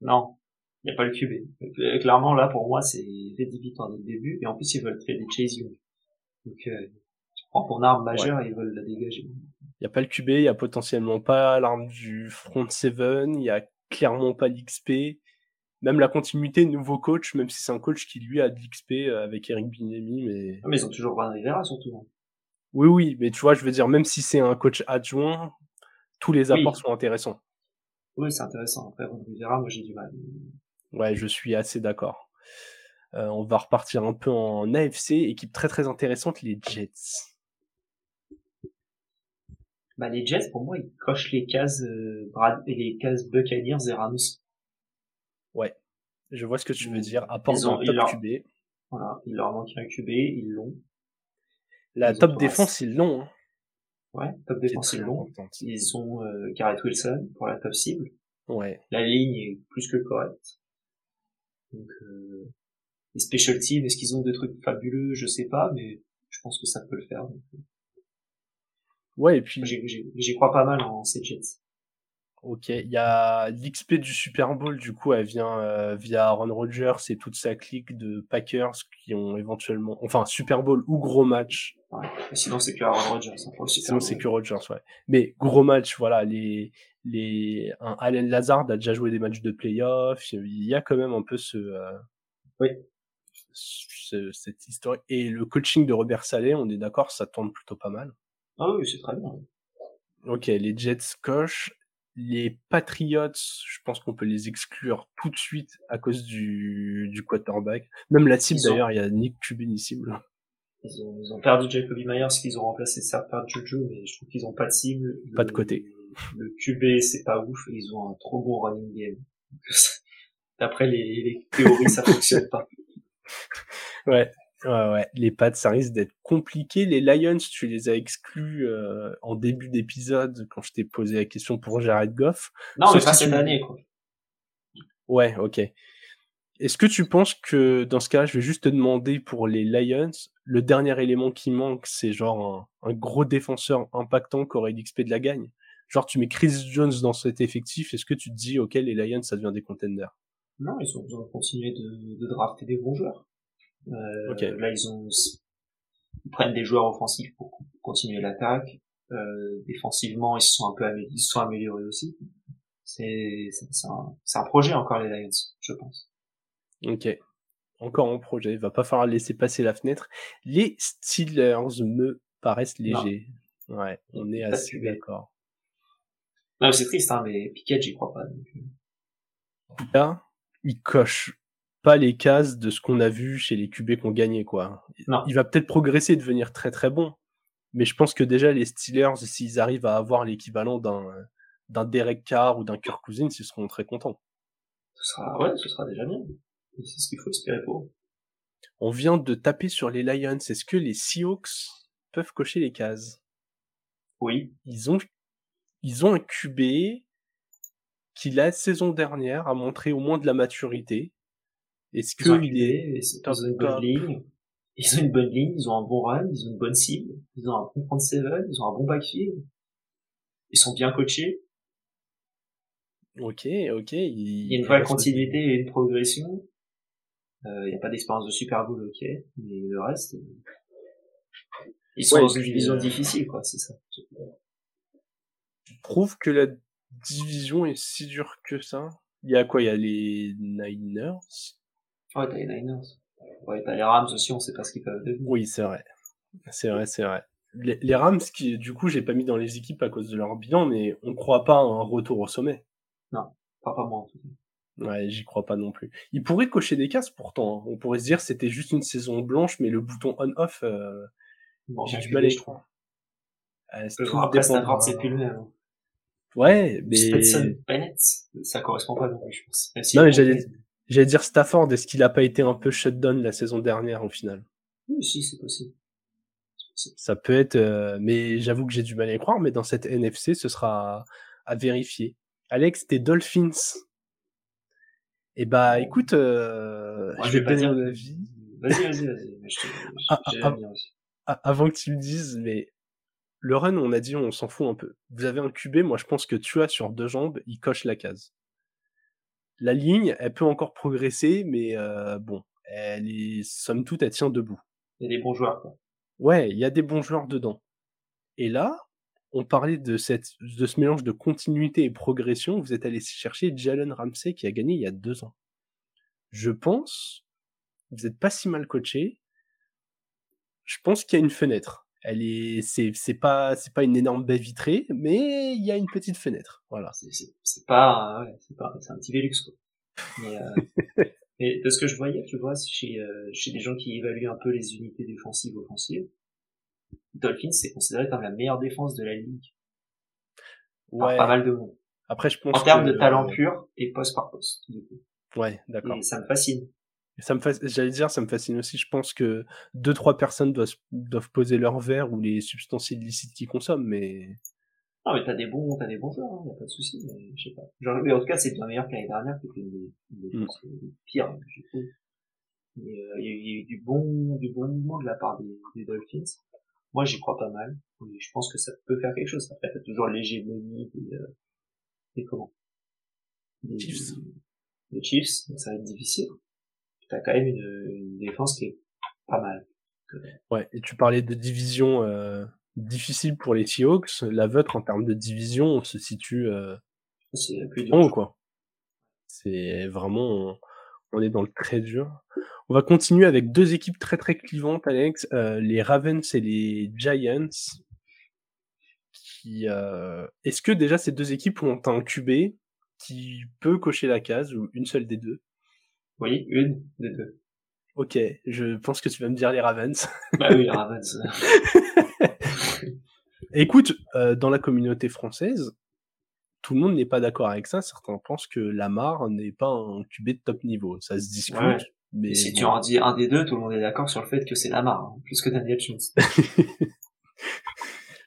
Non, il n'y a pas le QB. Euh, clairement, là, pour moi, c'est rédhibitoire dès le début. Et en plus, ils veulent trader Chase Young. Donc, euh, tu prends ton arme majeure et ils veulent la dégager. Il n'y a pas le QB, il n'y a potentiellement pas l'arme du front seven, il n'y a clairement pas l'XP même la continuité nouveau coach, même si c'est un coach qui lui a de l'XP euh, avec Eric Binemi, mais. Ah, mais ils ont toujours Ron Rivera surtout. Hein. Oui, oui, mais tu vois, je veux dire, même si c'est un coach adjoint, tous les apports sont intéressants. Oui, c'est intéressant. Après, Ron Rivera, moi j'ai du mal. Ouais, je suis assez d'accord. Euh, on va repartir un peu en AFC, équipe très très intéressante, les Jets. Bah, les Jets, pour moi, ils cochent les cases, euh, Brad, les cases Buccaneers et Rams. Ouais, je vois ce que tu veux dire. Apport dans top leur... QB. Voilà, il leur manque un QB, ils l'ont. La top défense, ils l'ont. Hein. Ouais, top défense, ils ont euh, Garrett Wilson pour la top cible. Ouais. La ligne est plus que correcte. Donc, euh, les special teams, est-ce qu'ils ont des trucs fabuleux? Je sais pas, mais je pense que ça peut le faire. Donc. Ouais, et puis... J'y crois pas mal en ces Jets. Ok, il y a l'XP du Super Bowl, du coup, elle vient euh, via Aaron Rodgers et toute sa clique de Packers qui ont éventuellement, enfin, Super Bowl ou gros match. Ouais. Sinon, c'est que Aaron Rodgers. Hein, pour le Super Sinon, c'est que Rodgers, ouais. Mais gros match, voilà, les, les, un Allen Lazard a déjà joué des matchs de playoffs. Il y a quand même un peu ce, euh, oui. ce, cette histoire. Et le coaching de Robert Saleh, on est d'accord, ça tourne plutôt pas mal. Ah oui, c'est très bien. Ok, les Jets cochent les Patriots, je pense qu'on peut les exclure tout de suite à cause du, du quarterback. Même la cible d'ailleurs, il y a Nick Cuban cible. Ils ont, ils ont perdu Jacoby Myers, qu'ils ont remplacé ça par Juju, mais je trouve qu'ils ont pas de cible. Pas de côté. Le QB, c'est pas ouf, et ils ont un trop bon running game. (laughs) D'après les, les théories, ça fonctionne pas. (laughs) Ouais. Ouais, ouais, les Pats, ça risque d'être compliqué. Les Lions, tu les as exclus euh, en début d'épisode quand je t'ai posé la question pour Jared Goff. Non, mais pas cette année, quoi. Ouais, ok. Est-ce que tu penses que dans ce cas, je vais juste te demander pour les Lions, le dernier élément qui manque, c'est genre un, gros défenseur impactant qui aurait l'XP de la gagne? Genre, tu mets Chris Jones dans cet effectif, est-ce que tu te dis, ok, les Lions, ça devient des contenders? Non, ils ont besoin de continuer de, drafter des bons joueurs. Euh, Là, ils ont ils prennent des joueurs offensifs pour continuer l'attaque. Euh, défensivement, ils se sont un peu améliorés, ils se sont améliorés aussi. C'est un, un projet encore les Lions, je pense. Ok. Encore en projet. Il va pas falloir laisser passer la fenêtre. Les Steelers me paraissent légers. Ouais, on est assez d'accord. Non, c'est triste, hein, mais Piquet, j'y crois pas. Euh. En tout cas, il coche pas les cases de ce qu'on a vu chez les QB qu'on gagnait, quoi. Non. Il va peut-être progresser, devenir très très bon. Mais je pense que déjà, les Steelers, s'ils arrivent à avoir l'équivalent d'un, d'un Derek Carr ou d'un Kirk Cousins, ils seront très contents. Ce sera, ouais, ce sera déjà bien. C'est ce qu'il faut espérer pour. On vient de taper sur les Lions. Est-ce que les Seahawks peuvent cocher les cases? Oui. Ils ont, ils ont un QB qui la saison dernière a montré au moins de la maturité. Est-ce que il est ils ont une bonne ligne? Ils ont une bonne ligne, ils ont un bon run, ils ont une bonne cible, ils ont un bon front seven, ils ont un bon backfield. Ils sont bien coachés. Ok, ok. Il, y a une vraie continuité et une progression. Euh, il n'y a pas d'expérience de Super Bowl, ok, mais le reste, euh, ils sont dans une division euh, difficile, quoi, c'est ça. Tu trouves que la division est si dure que ça? Il y a quoi? Il y a les Niners? Ouais, t'as les Niners. Ouais, t'as les Rams aussi, on sait pas ce qu'ils peuvent devenir. Oui, c'est vrai. C'est vrai, c'est vrai. Les, Rams, qui, du coup, j'ai pas mis dans les équipes à cause de leur bilan, mais on croit pas à un retour au sommet. Non, pas, pas moi en tout cas. Ouais, j'y crois pas non plus. Il pourrait cocher des cases pourtant. Hein. On pourrait se dire c'était juste une saison blanche, mais le bouton on-off, euh, j'ai du mal à y croire. Euh, après, Stanford, c'est plus le même. Ouais, mais... Stetson Bennett, ça correspond pas non plus, je pense. non, mais j'allais, j'allais dire Stafford, est-ce qu'il a pas été un peu shutdown la saison dernière au final? Oui, si, c'est possible. Ça peut être, euh, mais j'avoue que j'ai du mal à y croire, mais dans cette NFC, ce sera à vérifier. Alex, tes Dolphins, eh bah écoute, euh, je vais donner mon avis. Vas-y, vas-y, vas-y. (laughs) Ah, ah, ah, avant que tu me dises, mais le run, on a dit, on s'en fout un peu. Vous avez un QB, moi je pense que tu as sur deux jambes, il coche la case. La ligne, elle peut encore progresser, mais euh, bon, elle est, somme toute, elle tient debout. Il y a des bons joueurs, quoi. Ouais, il y a des bons joueurs dedans. Et là, on parlait de, cette, de ce mélange de continuité et progression. Vous êtes allé chercher Jalen Ramsey qui a gagné il y a deux ans. Je pense, vous n'êtes pas si mal coaché. Je pense qu'il y a une fenêtre. Elle est, c'est, c'est pas, c'est pas une énorme baie vitrée, mais il y a une petite fenêtre. Voilà. C'est, c'est, pas, c'est pas, c'est un petit Velux quoi. Mais, euh, de ce que je voyais, tu vois, chez, euh, chez des gens qui évaluent un peu les unités défensives offensives, Dolphins, c'est considéré comme la meilleure défense de la ligue. Ouais. pas mal de monde. Après, je pense en termes de talent pur et poste par poste. Ouais, d'accord. Et ça me fascine. Ça me j'allais dire, ça me fascine aussi. Je pense que deux, trois personnes doivent, doivent poser leur verre ou les substances illicites qu'ils consomment, mais. Non, mais t'as des bons, t'as des bons joueurs, hein, y a pas de souci, mais je sais pas. Genre, mais en tout cas, c'est bien meilleur que l'année dernière, qui était une, une, mm. pire, je trouve. Euh, il y, a eu du bon, du bon mouvement de la part des, des Dolphins. Moi, j'y crois pas mal. Je pense que ça peut faire quelque chose. Après, t'as toujours l'hégémonie des, euh, des comment? Des Chiefs. Les Chiefs, donc ça va être difficile. T'as quand même une, une, défense qui est pas mal. Ouais, et tu parlais de division euh, difficile pour les Seahawks. La vôtre, en termes de division, on se situe euh, c'est plus dur. quoi. C'est vraiment, on est dans le très dur. On va continuer avec deux équipes très très clivantes, Alex. Euh, les Ravens et les Giants. Qui, euh... Est-ce que déjà ces deux équipes ont un QB qui peut cocher la case ou une seule des deux? Oui, une des deux. Ok, je pense que tu vas me dire les Ravens. (laughs) Bah oui, les Ravens. (laughs) Écoute, euh, dans la communauté française, tout le monde n'est pas d'accord avec ça. Certains pensent que Lamar n'est pas un QB de top niveau. Ça se discute. Mais si tu en dis un des deux, tout le monde est d'accord sur le fait que c'est Lamar, hein, plus que Daniel Jones. (laughs)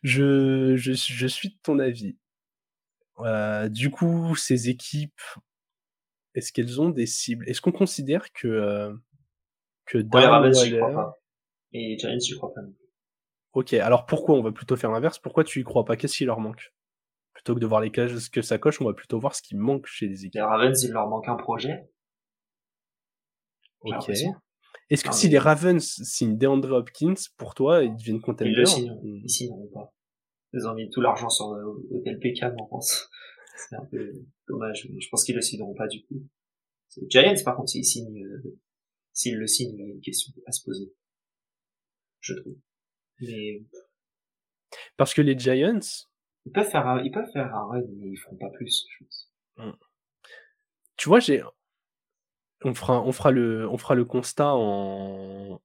je, je, je suis de ton avis. Euh, du coup, ces équipes, est-ce qu'elles ont des cibles? Est-ce qu'on considère que euh, que Darren Waller... crois pas. Et Giants, je crois pas. Ok, alors pourquoi on va plutôt faire l'inverse? Pourquoi tu y crois pas? Qu'est-ce qui leur manque? Plutôt que de voir les cases que ça coche, on va plutôt voir ce qui manque chez les équipes. Les Ravens, il leur manque un projet. Ok. Est-ce que si les Ravens signent DeAndre Hopkins, pour toi, ils deviennent contenders Ils le signent, ils signeront pas. Ils ont mis tout l'argent sur l'hôtel Beckham, en France. C'est un peu dommage, je pense qu'ils le signeront pas du coup. Giants, par contre, s'ils signent, euh, s'ils le signent, il y a une question à se poser. Je trouve. Mais... Parce que les Giants... Ils peuvent faire un, ils peuvent faire un run, mais ils feront pas plus, je pense. Hmm. Tu vois, j'ai, on fera, on fera le, on fera le constat en,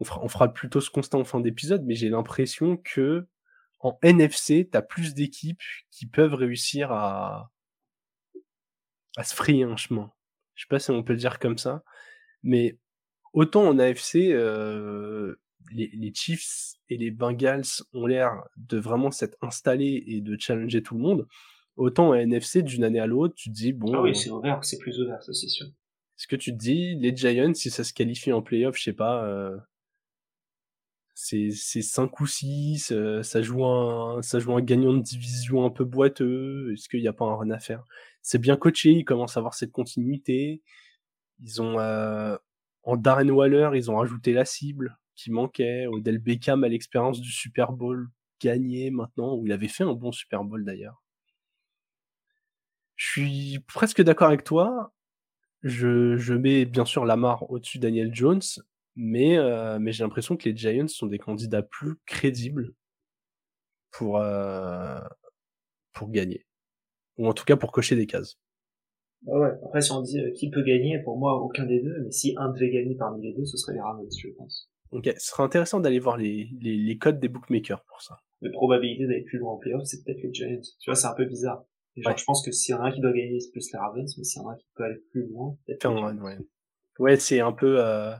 on fera, on fera plutôt ce constat en fin d'épisode, mais j'ai l'impression que en NFC, t'as plus d'équipes qui peuvent réussir à, à se frayer un chemin. Je sais pas si on peut le dire comme ça, mais autant en AFC, euh, les, les, Chiefs et les Bengals ont l'air de vraiment s'être installés et de challenger tout le monde. Autant en NFC, d'une année à l'autre, tu te dis bon. Ah oui, c'est ouvert, c'est plus ouvert, ça c'est sûr. Est-ce que tu te dis, les Giants, si ça se qualifie en playoff, je sais pas, euh, c'est 5 ou 6, euh, ça, joue un, ça joue un gagnant de division un peu boiteux, est-ce qu'il n'y a pas un run à faire? C'est bien coaché, ils commencent à avoir cette continuité. Ils ont, euh, en Darren Waller, ils ont rajouté la cible qui manquait. Odell Beckham a l'expérience du Super Bowl gagné maintenant, où il avait fait un bon Super Bowl d'ailleurs. Je suis presque d'accord avec toi. Je, je mets bien sûr Lamar au-dessus de Daniel Jones, mais, euh, mais j'ai l'impression que les Giants sont des candidats plus crédibles pour, euh, pour gagner. Ou en tout cas pour cocher des cases. Ah ouais, après si on dit euh, qui peut gagner, pour moi aucun des deux, mais si un devait gagner parmi les deux, ce serait les Ravens, je pense. Ok, ce serait intéressant d'aller voir les, les, les, codes des bookmakers pour ça. Les probabilités d'aller plus loin en playoff, c'est peut-être les Giants. Tu vois, c'est un peu bizarre. Genre, je pense que s'il y en a un qui doit gagner, c'est plus les Ravens, mais s'il y en a un qui peut aller plus loin, peut-être. ouais. ouais c'est un peu euh,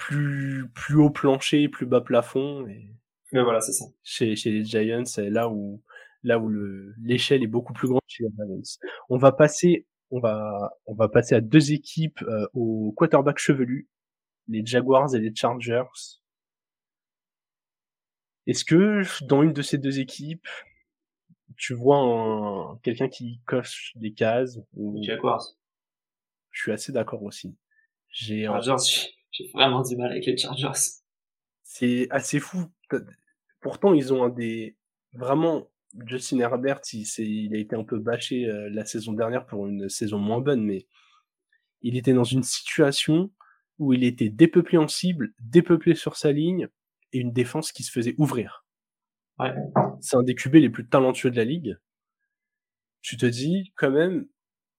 plus plus haut plancher, plus bas plafond. Et... Mais voilà, c'est ça. Chez, chez les Giants, c'est là où là où le l'échelle est beaucoup plus grande chez les Ravens. On va passer, on va on va passer à deux équipes euh, au quarterback chevelu, les Jaguars et les Chargers. Est-ce que dans une de ces deux équipes, tu vois quelqu'un qui coche des cases ou... Jaguars. Je suis assez d'accord aussi. J'ai j'ai vraiment du mal avec les Chargers. C'est assez fou. Pourtant, ils ont un des vraiment Justin Herbert, il, il a été un peu bâché euh, la saison dernière pour une saison moins bonne, mais il était dans une situation où il était dépeuplé en cible, dépeuplé sur sa ligne, et une défense qui se faisait ouvrir. Ouais. C'est un des QB les plus talentueux de la ligue. Tu te dis, quand même,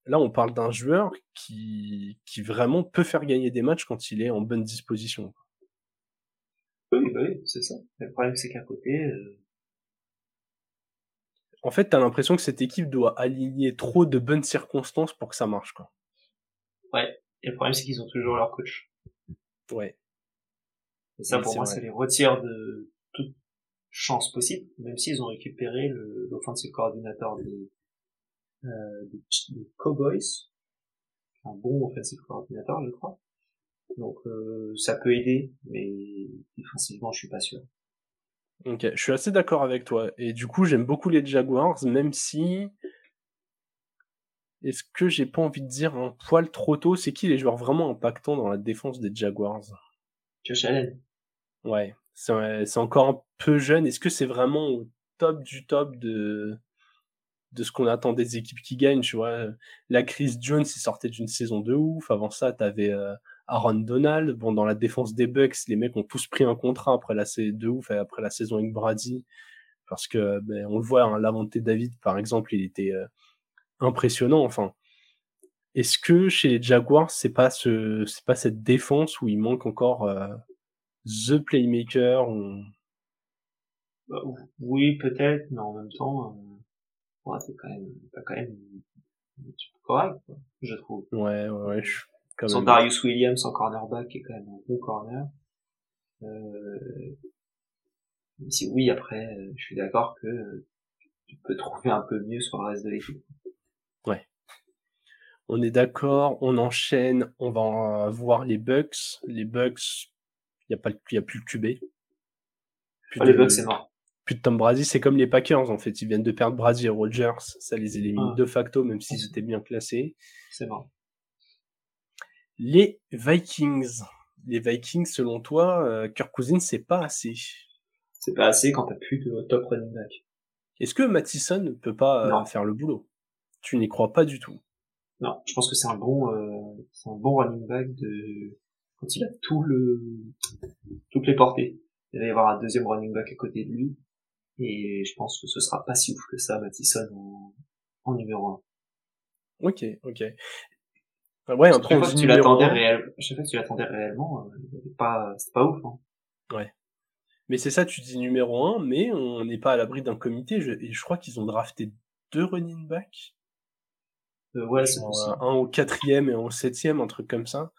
là, on parle d'un joueur qui, qui vraiment peut faire gagner des matchs quand il est en bonne disposition. Oui, oui, c'est ça. Le problème, c'est qu'à côté, euh... En fait, t'as l'impression que cette équipe doit aligner trop de bonnes circonstances pour que ça marche, quoi. Ouais. Et le problème, c'est qu'ils ont toujours leur coach. Ouais. Et ça, pour moi, ça les retire de toute chance possible, même s'ils ont récupéré l'offensive coordinateur des, euh, des, Cowboys, un bon offensive coordinateur, je crois. Donc euh, ça peut aider, mais défensivement, je suis pas sûr. Ok, je suis assez d'accord avec toi. Et du coup, j'aime beaucoup les Jaguars, même si est-ce que j'ai pas envie de dire un poil trop tôt C'est qui les joueurs vraiment impactants dans la défense des Jaguars? Josh Allen. Ouais, c'est encore un peu jeune. Est-ce que c'est vraiment au top du top de de ce qu'on attend des équipes qui gagnent, tu vois. La Chris Jones, il sortait d'une saison de ouf. Avant ça, t'avais euh, Aaron Donald. Bon, dans la défense des Bucks, les mecs ont tous pris un contrat après la saison de ouf après la saison avec Brady. Parce que, ben, on le voit, hein, Lavonte David, par exemple, il était euh, impressionnant. Enfin, est-ce que chez les Jaguars, c'est pas ce, c'est pas cette défense où il manque encore euh, the playmaker bah, Oui, peut-être, mais en même temps, ouais, c'est quand même, quand même correct, quoi, je trouve. Ouais, ouais, je suis Sans Darius Williams en cornerback, qui est quand même un bon corner. Euh, si oui, après, euh, je suis d'accord que tu peux trouver un peu mieux sur le reste de l'équipe. Ouais. On est d'accord, on enchaîne, on va voir les Bucks. Les Bucks, il n'y a, pas, y a plus le QB. Ah, les Bucks, c'est mort. Plus de Tom Brady, c'est comme les Packers en fait. Ils viennent de perdre Brady et Rogers. Ça les élimine ah. de facto, même s'ils étaient bien classés. C'est mort. Les Vikings. Les Vikings, selon toi, euh, Kirk Cousins, c'est pas assez. C'est pas assez quand t'as plus de top running back. Est-ce que Mattison ne peut pas euh, faire le boulot? Tu n'y crois pas du tout. Non, je pense que c'est un bon, euh, c'est un bon running back de quand il a tout le, toutes les portées. Il va y avoir un deuxième running back à côté de lui, et je pense que ce sera pas si ouf que ça, Mattison en, en numéro 1. Ok, ok. ouais, après, chaque fois que tu l'attendais réellement, chaque fois que tu l'attendais réellement, euh, pas, c'était pas ouf, hein. Ouais. Mais c'est ça, tu dis numéro 1, mais on n'est pas à l'abri d'un comité. Je, et je crois qu'ils ont drafté deux running backs. Euh, ouais, c'est Un au quatrième et un au septième, un truc comme ça.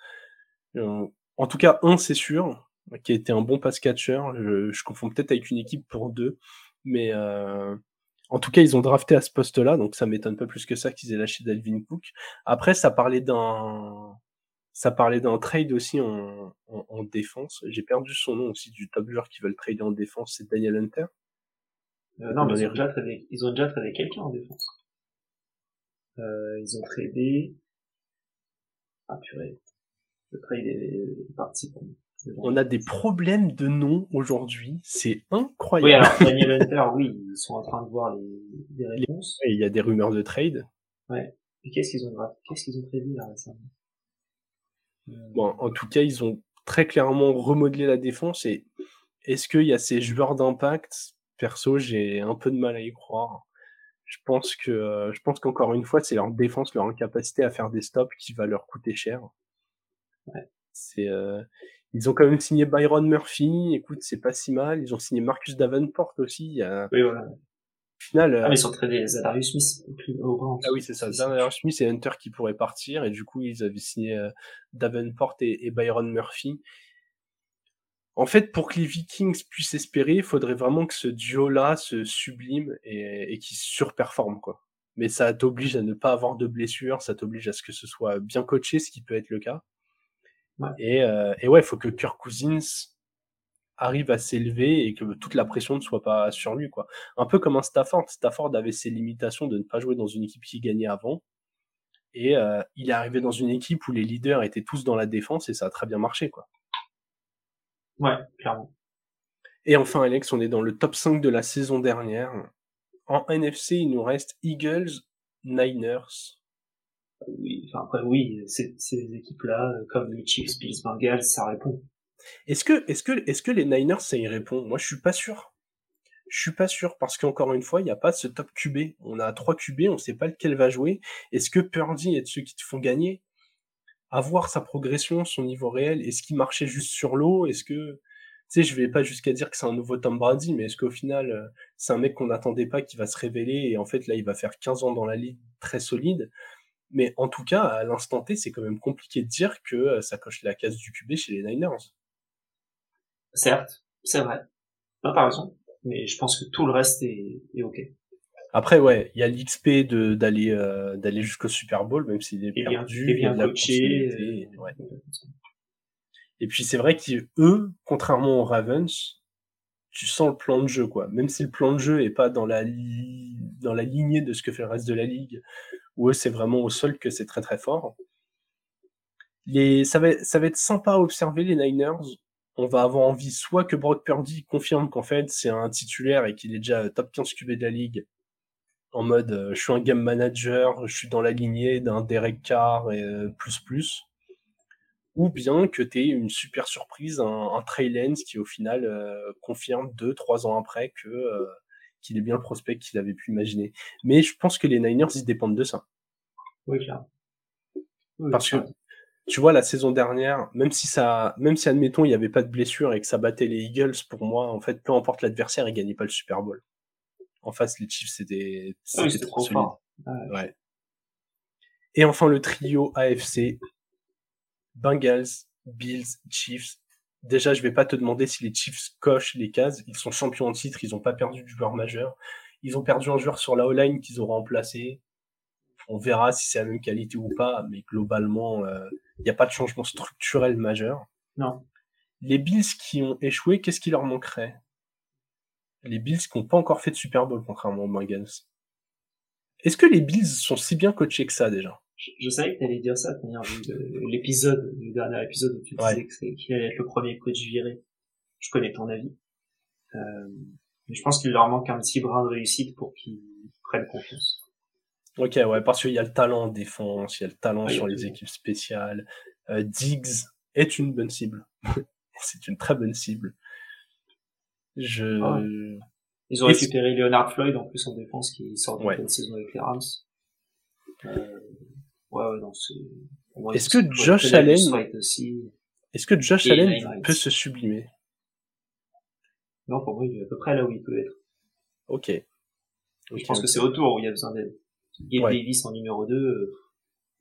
Euh, en tout cas, un, c'est sûr, qui a été un bon pass catcher. Je, je confonds peut-être avec une équipe pour deux. Mais euh, en tout cas, ils ont drafté à ce poste-là, donc ça m'étonne pas plus que ça qu'ils aient lâché Dalvin Cook. Après, ça parlait d'un ça parlait d'un trade aussi en, en, défense. J'ai perdu son nom aussi du top joueur qui veulent trader en défense, c'est Daniel Hunter. Euh, non, mais ils ont, déjà tradé, ils ont déjà tradé quelqu'un en défense. Euh, ils ont tradé... Ah purée. Le trade est parti pour On a des problèmes de nom aujourd'hui, c'est incroyable. Oui, alors Daniel (laughs) Hunter, oui, ils sont en train de voir les, les réponses. Et il y a des rumeurs de trade. Ouais. Et qu'est-ce qu'ils ont, qu'est-ce qu'ils ont prévu là récemment? Bon, en tout cas, ils ont très clairement remodelé la défense et est-ce qu'il y a ces joueurs d'impact? Perso, j'ai un peu de mal à y croire. Je pense que, euh, je pense qu'encore une fois, c'est leur défense, leur incapacité à faire des stops qui va leur coûter cher. Ouais. C'est, euh, ils ont quand même signé Byron Murphy. Écoute, c'est pas si mal. Ils ont signé Marcus Davenport aussi. Oui, voilà final. Ah, mais ils sont tradés Zadarius Smith au Ah oui, c'est ça. Zadarius Smith et Hunter qui pourraient partir. Et du coup, ils avaient signé euh, Davenport et, Byron Murphy. En fait, pour que les Vikings puissent espérer, il faudrait vraiment que ce duo-là se sublime et, et qu'il surperforme, quoi. Mais ça t'oblige à ne pas avoir de blessures, ça t'oblige à ce que ce soit bien coaché, ce qui peut être le cas. Et, euh, et ouais, il faut que Kirk Cousins arrive à s'élever et que toute la pression ne soit pas sur lui. Quoi. Un peu comme un Stafford. Stafford avait ses limitations de ne pas jouer dans une équipe qui gagnait avant. Et euh, il est arrivé dans une équipe où les leaders étaient tous dans la défense et ça a très bien marché. Quoi. Ouais, clairement. Et enfin, Alex, on est dans le top 5 de la saison dernière. En NFC, il nous reste Eagles, Niners. Oui, enfin après oui, ces, équipes-là, comme les Chiefs, Bills, Bengals, ça répond. Est-ce que, est-ce que, est-ce que les Niners, ça y répond? Moi, je suis pas sûr. Je suis pas sûr parce qu'encore une fois, il n'y a pas ce top QB. On a trois QB, on sait pas lequel va jouer. Est-ce que Purdy est de ceux qui te font gagner Avoir sa progression, son niveau réel, est-ce qu'il marchait juste sur l'eau? Est-ce que, tu sais, je vais pas jusqu'à dire que c'est un nouveau Tom Brady, mais est-ce qu'au final, euh, c'est un mec qu'on n'attendait pas qui va se révéler et en fait, là, il va faire 15 ans dans la ligue très solide? Mais en tout cas, à l'instant T, c'est quand même compliqué de dire que euh, ça coche la case du QB chez les Niners. Certes, c'est vrai. Non, t'as raison. Mais je pense que tout le reste est, est ok. Après, ouais, il y a l'XP de d'aller euh, d'aller jusqu'au Super Bowl, même s'il est perdu, et bien coaché. Et, ouais. et puis c'est vrai qu'eux, contrairement aux Ravens, tu sens le plan de jeu, quoi. Même si le plan de jeu est pas dans la dans la lignée de ce que fait le reste de la ligue, où c'est vraiment au sol que c'est très très fort. Les, ça va, ça va être sympa à observer les Niners on va avoir envie soit que Brock Purdy confirme qu'en fait c'est un titulaire et qu'il est déjà top 15 QB de la ligue, en mode euh, je suis un game manager, je suis dans la lignée d'un Derek Carr et euh, plus plus, ou bien que tu une super surprise, un, un Trey Lance qui au final euh, confirme deux, trois ans après que qu'il est bien le prospect qu'il avait pu imaginer. Mais je pense que les Niners ils dépendent de ça. Oui, clair. Parce que tu vois, la saison dernière, même si ça, même si admettons il n'y avait pas de blessure et que ça battait les Eagles, pour moi, en fait, peu importe l'adversaire, ils gagnaient pas le Super Bowl. En face, les Chiefs, c'était, ah c'était trop solide. Ouais. Et enfin, le trio AFC. Bengals, Bills, Chiefs. Déjà, je vais pas te demander si les Chiefs cochent les cases. Ils sont champions en titre, ils ont pas perdu de joueur majeur. Ils ont perdu un joueur sur la O-line qu'ils ont remplacé. On verra si c'est la même qualité ou pas, mais globalement, il n'y a pas de changement structurel majeur. Non. Les Bills qui ont échoué, qu'est-ce qui leur manquerait? Les Bills qui n'ont pas encore fait de Super Bowl, contrairement aux Bengals. Est-ce que les Bills sont si bien coachés que ça déjà? Je, savais que tu allais dire ça, première l'épisode, le dernier épisode où tu disais qu'il allait être le premier coach viré. Je connais ton avis. Euh, mais je pense qu'il leur manque un petit brin de réussite pour qu'ils prennent confiance. Ok, ouais, parce qu'il y a le talent en défense, il y a le talent sur les équipes spéciales. Euh, Diggs est une bonne cible. (laughs) C'est une très bonne cible. Je... Ah Ils ont récupéré Leonard Floyd en plus en défense qui sort d'une bonne saison avec les Rams. Euh, ouais, ouais, non, c'est... Est-ce que Josh Allen, est-ce que Josh Allen peut se sublimer? Non, pour moi, il est à peu près là où il peut être. Ok. Je pense que c'est autour où il y a besoin d'aide. Gabe Davis en numéro 2, euh,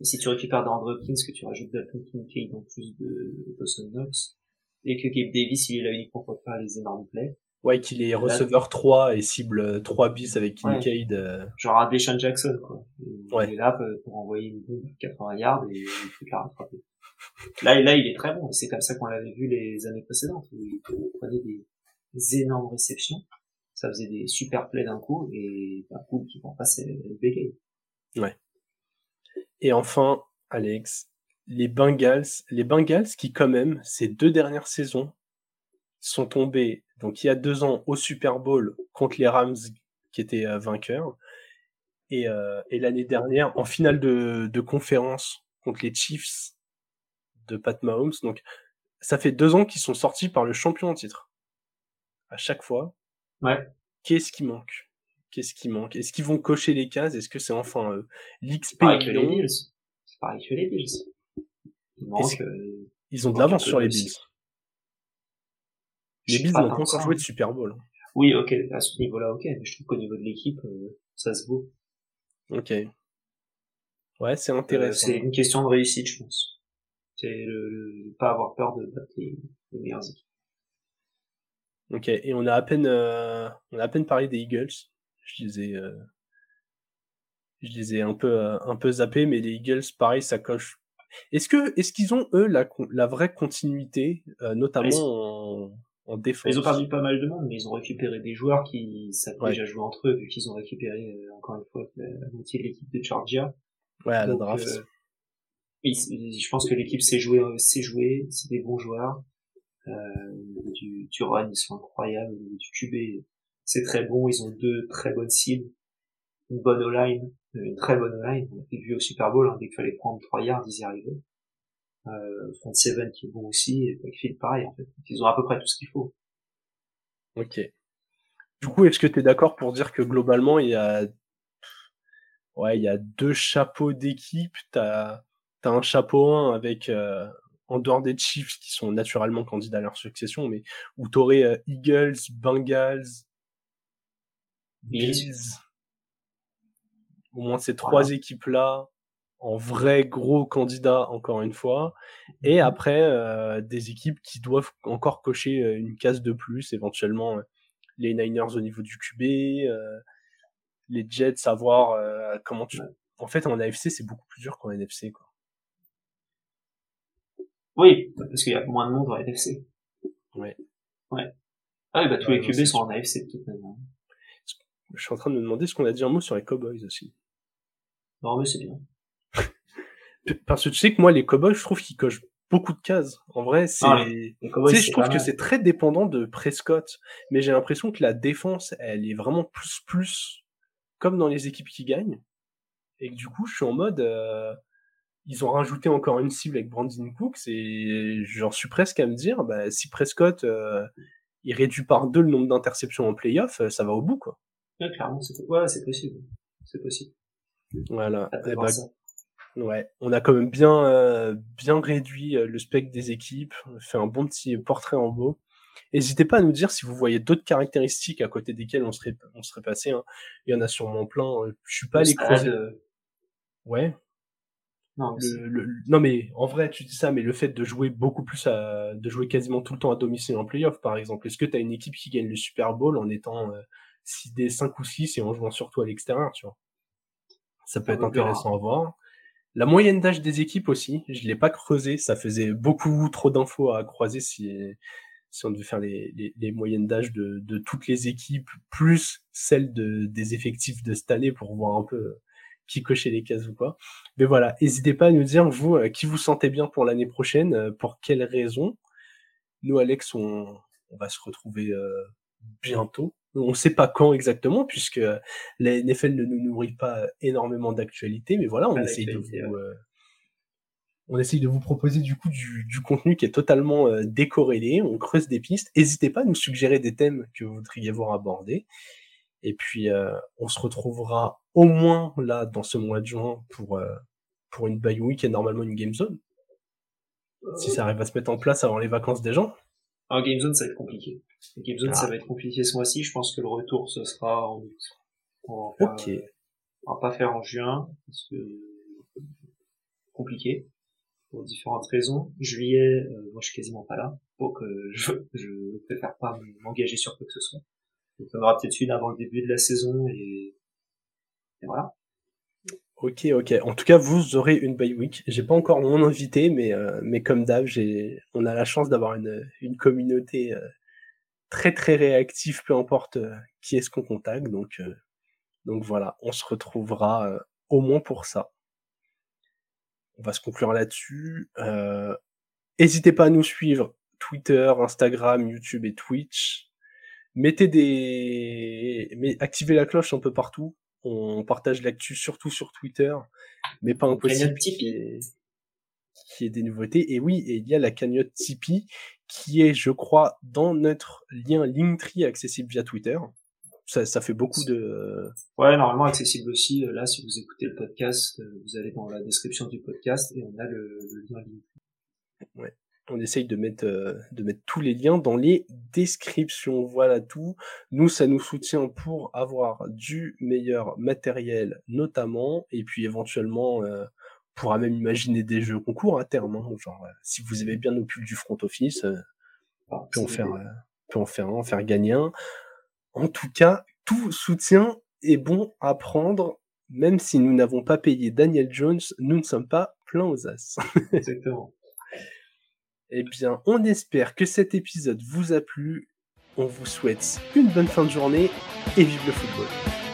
si tu récupères d'Andre Hopkins, que tu rajoutes Dalton Kincaid en plus de Dawson Knox, et que Gabe Davis, il est là uniquement pour faire les énormes plays. Ouais, qu'il est receveur 3 et cible 3 bis avec Kincaid. Euh. Genre un Deshaun Jackson, quoi. Il est là pour envoyer une bombe 80 yards et il faut la rattraper. Là, là, il est très bon. C'est comme ça qu'on l'avait vu les années précédentes. il prenait des, énormes réceptions. Ça faisait des super plays d'un coup et d'un coup, qui vont passer le bégaye. Ouais. Et enfin, Alex, les Bengals, les Bengals qui quand même, ces deux dernières saisons, sont tombés, donc il y a deux ans, au Super Bowl contre les Rams qui étaient euh, vainqueurs, et, euh, et l'année dernière en finale de, de conférence contre les Chiefs de Pat Mahomes. Donc ça fait deux ans qu'ils sont sortis par le champion en titre. À chaque fois. Ouais. Qu'est-ce qui manque? Qu'est-ce qui manque? Est-ce qu'ils vont cocher les cases? Est-ce que c'est enfin euh, l'XP C'est pareil que les Bills. Euh, ils ont de l'avance sur les Bills? Les Bills n'ont pas encore joué de Super Bowl. Oui, ok, à ce niveau-là, ok, mais je trouve qu'au niveau de l'équipe, euh, ça se vaut. Ok. Ouais, c'est intéressant. c'est une question de réussite, je pense. C'est le, pas avoir peur de battre les, meilleures équipes. Ok, et on a à peine, on a à peine parlé des Eagles je les ai, euh, je les ai un peu, euh, un peu zappés, mais les Eagles, pareil, ça coche. Est-ce que, est-ce qu'ils ont eux la, la vraie continuité, euh, notamment en, Ils ont perdu pas mal de monde, mais ils ont récupéré des joueurs qui savent déjà jouer entre eux, vu qu'ils ont récupéré encore une fois la, moitié de l'équipe de Georgia. Ouais, à la draft. je pense que l'équipe sait jouer, sait jouer, c'est des bons joueurs. Euh, du, du run, ils sont incroyables. Du QB, c'est très bon, ils ont deux très bonnes cibles, une bonne O-line, euh, une très bonne O-line, on a vu au Super Bowl, hein, dès qu'il fallait prendre 3 yards, ils y arrivaient. Euh, front seven qui est bon aussi, et Backfield pareil en fait. Ils ont à peu près tout ce qu'il faut. Ok. Du coup, est-ce que tu es d'accord pour dire que globalement, il y a ouais, il y a deux chapeaux d'équipe, t'as as un chapeau 1 avec euh, en dehors des Chiefs qui sont naturellement candidats à leur succession, mais où t'aurais euh, Eagles, Bengals, Bills. Au moins ces trois équipes-là, en vrai gros candidats encore une fois. Et mhm. après, euh, des équipes qui doivent encore cocher euh, une case de plus, éventuellement euh, les Niners au niveau du QB, les Jets, savoir comment tu... En fait, en AFC, c'est beaucoup plus dur qu'en NFC. Quoi. Oui, parce qu'il y a moins de monde en NFC. Ouais. Ouais. Ah oui, bah tous les QB sont en AFC de toute manière. Je suis en train de me demander ce qu'on a dit un mot sur les Cowboys aussi. Non, mais c'est bien. Parce que tu sais que moi, les Cowboys, je trouve qu'ils cochent beaucoup de cases. En vrai, c'est, ah, tu sais, je trouve que c'est très dépendant de Prescott. Mais j'ai l'impression que la défense, elle est vraiment plus plus comme dans les équipes qui gagnent. Et que du coup, je suis en mode, euh, ils ont rajouté encore une cible avec Brandon Cooks et j'en suis presque à me dire, bah, si Prescott, euh, il réduit par deux le nombre d'interceptions en playoff, euh, ça va au bout, quoi. Ouais, clairement, c'est ouais, c'est possible. C'est possible. Voilà. Eh ben, ouais, on a quand même bien, euh, bien réduit euh, le spectre des équipes, fait un bon petit portrait en beau. N'hésitez pas à nous dire si vous voyez d'autres caractéristiques à côté desquelles on serait, on serait passé. Hein. Il y en a sûrement plein. Euh, je suis pas allé creuser. Ouais. Non, non, mais en vrai, tu dis ça, mais le fait de jouer beaucoup plus à, de jouer quasiment tout le temps à domicile en playoff, par exemple. Est-ce que tu as une équipe qui gagne le Super Bowl en étant 6D euh, 5 ou 6 et en jouant surtout à l'extérieur, tu vois? Ça peut être intéressant à voir. La moyenne d'âge des équipes aussi, je l'ai pas creusé, ça faisait beaucoup trop d'infos à croiser si, si on devait faire les, les, moyennes d'âge de, de, toutes les équipes, plus celles de, des effectifs de cette année pour voir un peu qui cochait les cases ou quoi. Mais voilà, n'hésitez pas à nous dire, vous, euh, qui vous sentez bien pour l'année prochaine, euh, pour quelles raisons. Nous, Alex, on, on va se retrouver euh, bientôt. On ne sait pas quand exactement, puisque la NFL ne nous nourrit pas énormément d'actualité, mais voilà, on essaye de vous, on essaye de vous proposer du coup du, du contenu qui est totalement décorrélé, on creuse des pistes. N'hésitez pas à nous suggérer des thèmes que vous voudriez voir abordés. Et puis, euh, on se retrouvera au moins là dans ce mois de juin pour, euh, pour une bye week et normalement une game zone. Si ça arrive à se mettre en place avant les vacances des gens. Alors, game zone, ça va être compliqué. game zone, ça ah. va être compliqué ce mois-ci. Je pense que le retour, ce sera en août. On va, ok. on va pas faire en juin, parce que compliqué pour différentes raisons. Juillet, euh, moi je suis quasiment pas là, donc (laughs) je, je préfère pas m'engager sur quoi que ce soit. Donc on aura peut-être une avant le début de la saison et, voilà. Ok, ok. En tout cas, vous aurez une bye week. J'ai pas encore mon invité, mais euh, mais comme d'hab, on a la chance d'avoir une une communauté euh, très très réactive, peu importe euh, qui est-ce qu'on contacte. Donc donc voilà, on se retrouvera au moins pour ça. On va se conclure là-dessus. N'hésitez pas à nous suivre Twitter, Instagram, YouTube et Twitch mettez des, mais activez la cloche un peu partout. On partage l'actu surtout sur Twitter, mais pas impossible qu'il y, ait des nouveautés. Et oui, et il y a la cagnotte Tipeee qui est, je crois, dans notre lien Linktree accessible via Twitter. Ça, ça fait beaucoup de. Ouais, normalement accessible aussi. Là, si vous écoutez le podcast, euh, vous allez dans la description du podcast et on a le, le lien Linktree. Ouais on essaye de mettre, euh, de mettre tous les liens dans les descriptions. Voilà tout. Nous, ça nous soutient pour avoir du meilleur matériel, notamment, et puis éventuellement, euh, on pourra même imaginer des jeux concours à terme. Hein. genre, euh, si vous avez bien nos pubs du front office, ah, peut en faire, peut en faire un, faire gagner un. En tout cas, tout soutien est bon à prendre, même si nous n'avons pas payé Daniel Jones, nous ne sommes pas pleins aux as. (laughs) Exactement. Eh bien, on espère que cet épisode vous a plu. On vous souhaite une bonne fin de journée et vive le football.